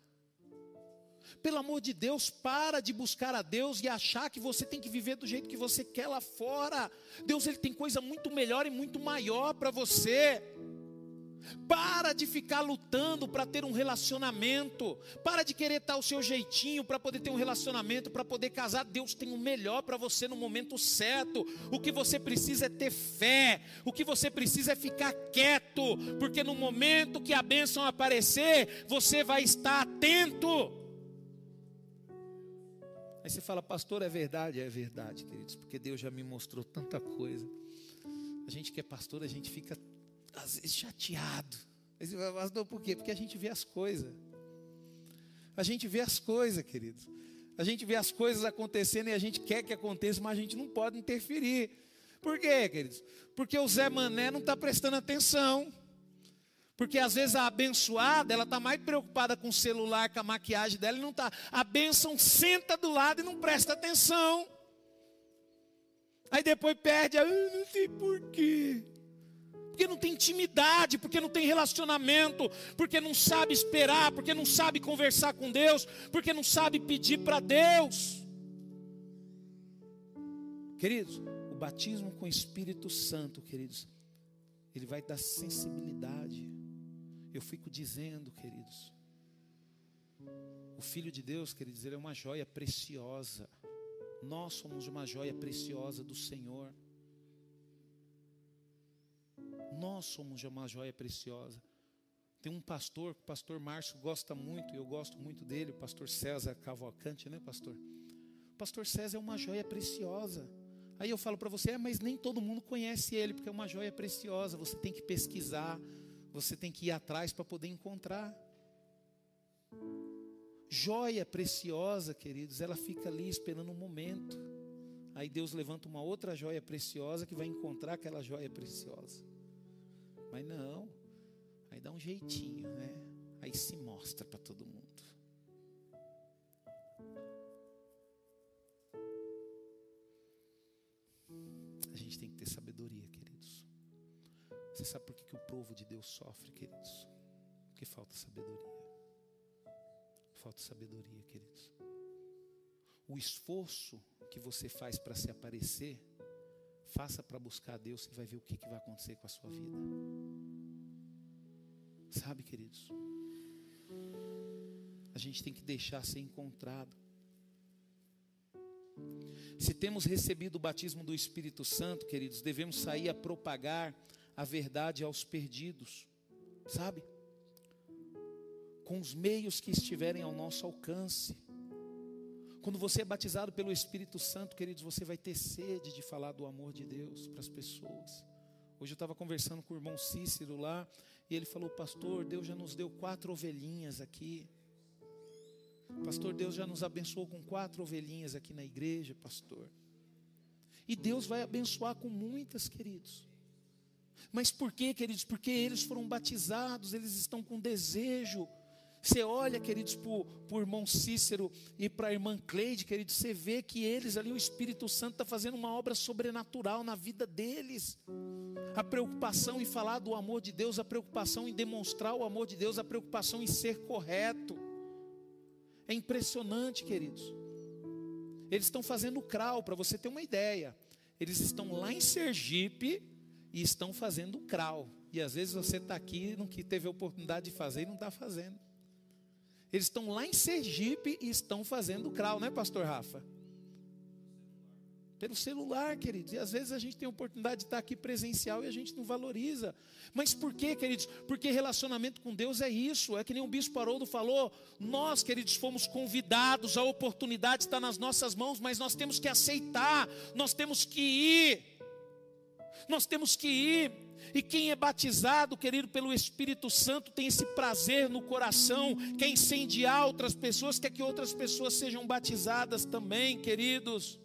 Pelo amor de Deus, para de buscar a Deus e achar que você tem que viver do jeito que você quer lá fora. Deus ele tem coisa muito melhor e muito maior para você. Para de ficar lutando para ter um relacionamento. Para de querer estar o seu jeitinho para poder ter um relacionamento, para poder casar. Deus tem o melhor para você no momento certo. O que você precisa é ter fé. O que você precisa é ficar quieto, porque no momento que a bênção aparecer, você vai estar atento. Aí você fala, pastor, é verdade? É verdade, queridos, porque Deus já me mostrou tanta coisa. A gente que é pastor, a gente fica às vezes chateado. Mas não, por quê? Porque a gente vê as coisas. A gente vê as coisas, queridos. A gente vê as coisas acontecendo e a gente quer que aconteça, mas a gente não pode interferir. Por quê, queridos? Porque o Zé Mané não está prestando atenção. Porque às vezes a abençoada, ela está mais preocupada com o celular, com a maquiagem dela, e não está. A bênção senta do lado e não presta atenção. Aí depois perde, eu não sei porquê porque não tem intimidade, porque não tem relacionamento, porque não sabe esperar, porque não sabe conversar com Deus, porque não sabe pedir para Deus. Queridos, o batismo com o Espírito Santo, queridos, ele vai dar sensibilidade. Eu fico dizendo, queridos, o Filho de Deus, queridos, ele é uma joia preciosa. Nós somos uma joia preciosa do Senhor. Nós somos uma joia preciosa. Tem um pastor, o pastor Márcio gosta muito, e eu gosto muito dele, o pastor César Cavalcante, né, pastor? O pastor César é uma joia preciosa. Aí eu falo para você, é, mas nem todo mundo conhece ele, porque é uma joia preciosa. Você tem que pesquisar, você tem que ir atrás para poder encontrar. Joia preciosa, queridos, ela fica ali esperando um momento. Aí Deus levanta uma outra joia preciosa que vai encontrar aquela joia preciosa. Mas não, aí dá um jeitinho, né? Aí se mostra para todo mundo. A gente tem que ter sabedoria, queridos. Você sabe por que, que o povo de Deus sofre, queridos? Porque falta sabedoria. Falta sabedoria, queridos. O esforço que você faz para se aparecer, faça para buscar Deus e vai ver o que, que vai acontecer com a sua vida. Sabe, queridos? A gente tem que deixar ser encontrado. Se temos recebido o batismo do Espírito Santo, queridos, devemos sair a propagar a verdade aos perdidos, sabe? Com os meios que estiverem ao nosso alcance. Quando você é batizado pelo Espírito Santo, queridos, você vai ter sede de falar do amor de Deus para as pessoas. Hoje eu estava conversando com o irmão Cícero lá, e ele falou: Pastor, Deus já nos deu quatro ovelhinhas aqui. Pastor, Deus já nos abençoou com quatro ovelhinhas aqui na igreja, pastor. E Deus vai abençoar com muitas, queridos. Mas por quê, queridos? Porque eles foram batizados, eles estão com desejo. Você olha, queridos, para o irmão Cícero e para a irmã Cleide, queridos, você vê que eles ali, o Espírito Santo está fazendo uma obra sobrenatural na vida deles. A preocupação em falar do amor de Deus, a preocupação em demonstrar o amor de Deus, a preocupação em ser correto. É impressionante, queridos. Eles estão fazendo crawl, para você ter uma ideia. Eles estão lá em Sergipe e estão fazendo crawl. E às vezes você está aqui, não que teve a oportunidade de fazer e não está fazendo. Eles estão lá em Sergipe e estão fazendo crawl, né, pastor Rafa? Pelo celular, queridos. E às vezes a gente tem a oportunidade de estar aqui presencial e a gente não valoriza. Mas por quê, queridos? Porque relacionamento com Deus é isso. É que nem o bispo Haroldo falou. Nós, queridos, fomos convidados. A oportunidade está nas nossas mãos, mas nós temos que aceitar. Nós temos que ir. Nós temos que ir. E quem é batizado, querido, pelo Espírito Santo, tem esse prazer no coração, quer incendiar outras pessoas, quer que outras pessoas sejam batizadas também, queridos.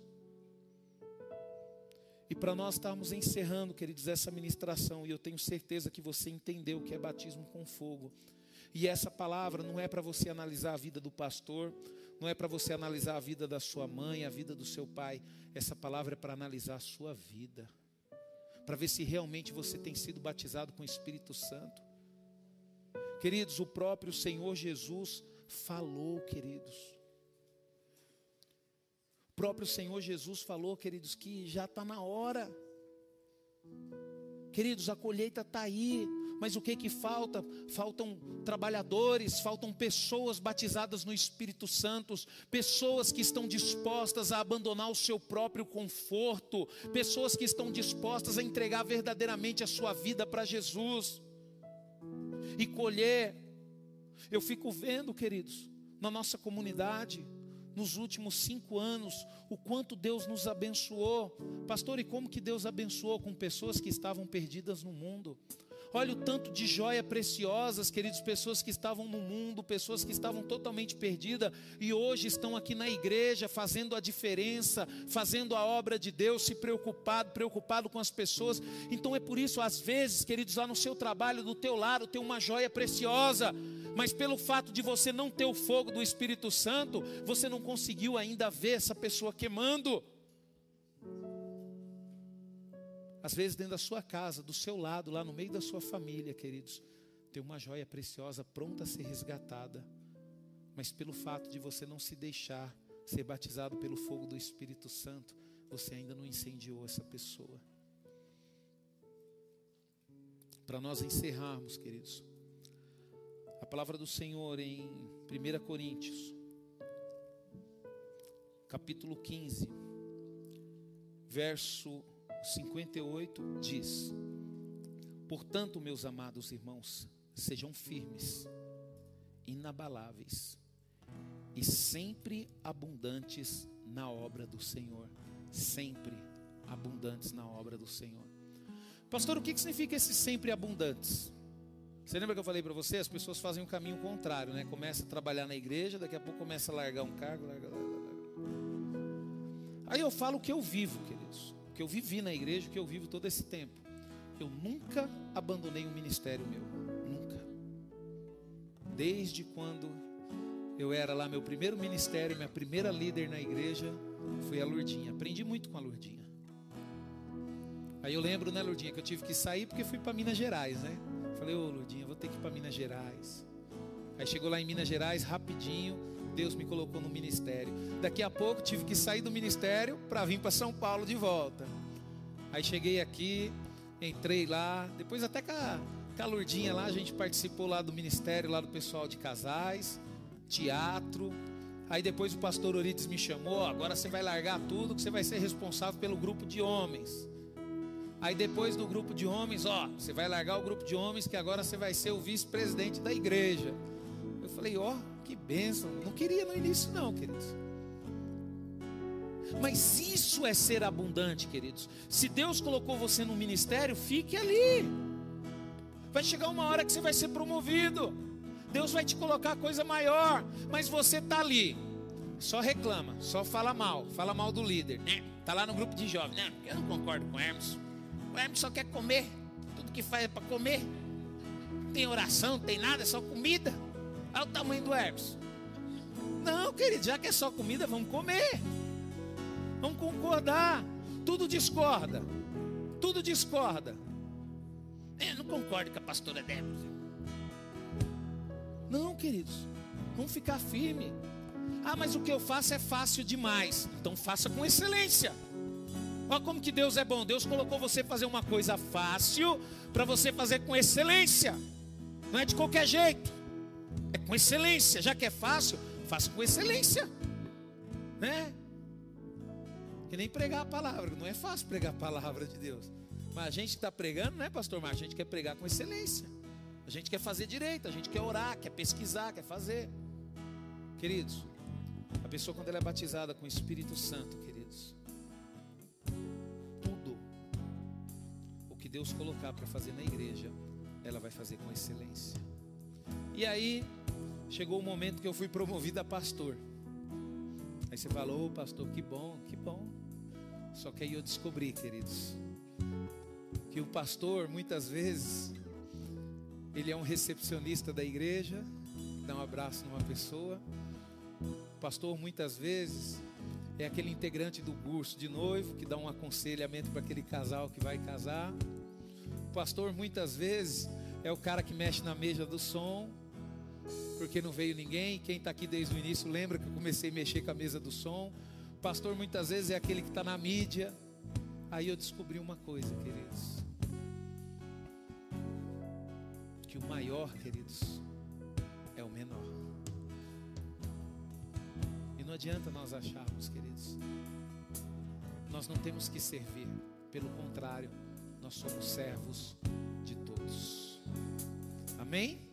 E para nós estarmos encerrando, queridos, essa ministração, e eu tenho certeza que você entendeu o que é batismo com fogo. E essa palavra não é para você analisar a vida do pastor, não é para você analisar a vida da sua mãe, a vida do seu pai. Essa palavra é para analisar a sua vida, para ver se realmente você tem sido batizado com o Espírito Santo. Queridos, o próprio Senhor Jesus falou, queridos próprio Senhor Jesus falou, queridos, que já está na hora. Queridos, a colheita está aí, mas o que que falta? Faltam trabalhadores, faltam pessoas batizadas no Espírito Santo, pessoas que estão dispostas a abandonar o seu próprio conforto, pessoas que estão dispostas a entregar verdadeiramente a sua vida para Jesus e colher. Eu fico vendo, queridos, na nossa comunidade, nos últimos cinco anos, o quanto Deus nos abençoou. Pastor, e como que Deus abençoou com pessoas que estavam perdidas no mundo? Olha o tanto de joia preciosas, queridos, pessoas que estavam no mundo, pessoas que estavam totalmente perdidas e hoje estão aqui na igreja fazendo a diferença, fazendo a obra de Deus, se preocupado, preocupado com as pessoas. Então é por isso, às vezes, queridos, lá no seu trabalho, do teu lado, tem uma joia preciosa, mas pelo fato de você não ter o fogo do Espírito Santo, você não conseguiu ainda ver essa pessoa queimando. Às vezes, dentro da sua casa, do seu lado, lá no meio da sua família, queridos, tem uma joia preciosa pronta a ser resgatada, mas pelo fato de você não se deixar ser batizado pelo fogo do Espírito Santo, você ainda não incendiou essa pessoa. Para nós encerrarmos, queridos, a palavra do Senhor em 1 Coríntios, capítulo 15, verso 58 diz: Portanto, meus amados irmãos, sejam firmes, inabaláveis e sempre abundantes na obra do Senhor. Sempre abundantes na obra do Senhor. Pastor, o que significa esse sempre abundantes? Você lembra que eu falei para você? As pessoas fazem o um caminho contrário, né? Começa a trabalhar na igreja, daqui a pouco começa a largar um cargo, larga, larga, larga. Aí eu falo o que eu vivo, queridos que eu vivi na igreja, que eu vivo todo esse tempo. Eu nunca abandonei um ministério meu, nunca. Desde quando eu era lá, meu primeiro ministério, minha primeira líder na igreja foi a Lurdinha. Aprendi muito com a Lurdinha. Aí eu lembro, né, Lurdinha, que eu tive que sair porque fui para Minas Gerais, né? Falei, ô Lourdinha, vou ter que ir para Minas Gerais. Aí chegou lá em Minas Gerais, rapidinho, Deus me colocou no ministério. Daqui a pouco tive que sair do ministério para vir para São Paulo de volta. Aí cheguei aqui, entrei lá, depois até com a, com a Lourdinha lá, a gente participou lá do ministério, lá do pessoal de casais, teatro. Aí depois o pastor Orides me chamou, agora você vai largar tudo, que você vai ser responsável pelo grupo de homens. Aí depois do grupo de homens, ó, você vai largar o grupo de homens, que agora você vai ser o vice-presidente da igreja. Eu falei, ó, que bênção. Não queria no início, não, queridos. Mas isso é ser abundante, queridos. Se Deus colocou você no ministério, fique ali. Vai chegar uma hora que você vai ser promovido. Deus vai te colocar coisa maior, mas você tá ali. Só reclama, só fala mal, fala mal do líder, né? Tá lá no grupo de jovens, né? Eu não concordo com o Hermes. O Hermes só quer comer, tudo que faz é para comer. Não tem oração, não tem nada, é só comida. Olha o tamanho do Hermes. Não, querido, já que é só comida, vamos comer. Vamos concordar. Tudo discorda. Tudo discorda. Eu não concordo com a pastora Débora. Não, queridos. Vamos ficar firme. Ah, mas o que eu faço é fácil demais. Então faça com excelência. Olha como que Deus é bom. Deus colocou você fazer uma coisa fácil para você fazer com excelência. Não é de qualquer jeito. Com excelência. Já que é fácil, faça com excelência. Né? Que nem pregar a palavra. Não é fácil pregar a palavra de Deus. Mas a gente está pregando, né, pastor Mar? A gente quer pregar com excelência. A gente quer fazer direito, a gente quer orar, quer pesquisar, quer fazer. Queridos, a pessoa quando ela é batizada com o Espírito Santo, queridos, tudo o que Deus colocar para fazer na igreja, ela vai fazer com excelência. E aí, chegou o momento que eu fui promovido a pastor. Aí você falou, oh, pastor, que bom, que bom. Só que aí eu descobri, queridos, que o pastor muitas vezes ele é um recepcionista da igreja, dá um abraço numa pessoa. O pastor muitas vezes é aquele integrante do curso de noivo que dá um aconselhamento para aquele casal que vai casar. O pastor muitas vezes é o cara que mexe na mesa do som, porque não veio ninguém. Quem está aqui desde o início lembra que eu comecei a mexer com a mesa do som. O pastor muitas vezes é aquele que está na mídia. Aí eu descobri uma coisa, queridos. Que o maior, queridos, é o menor. E não adianta nós acharmos, queridos, nós não temos que servir, pelo contrário, nós somos servos de todos. Amém?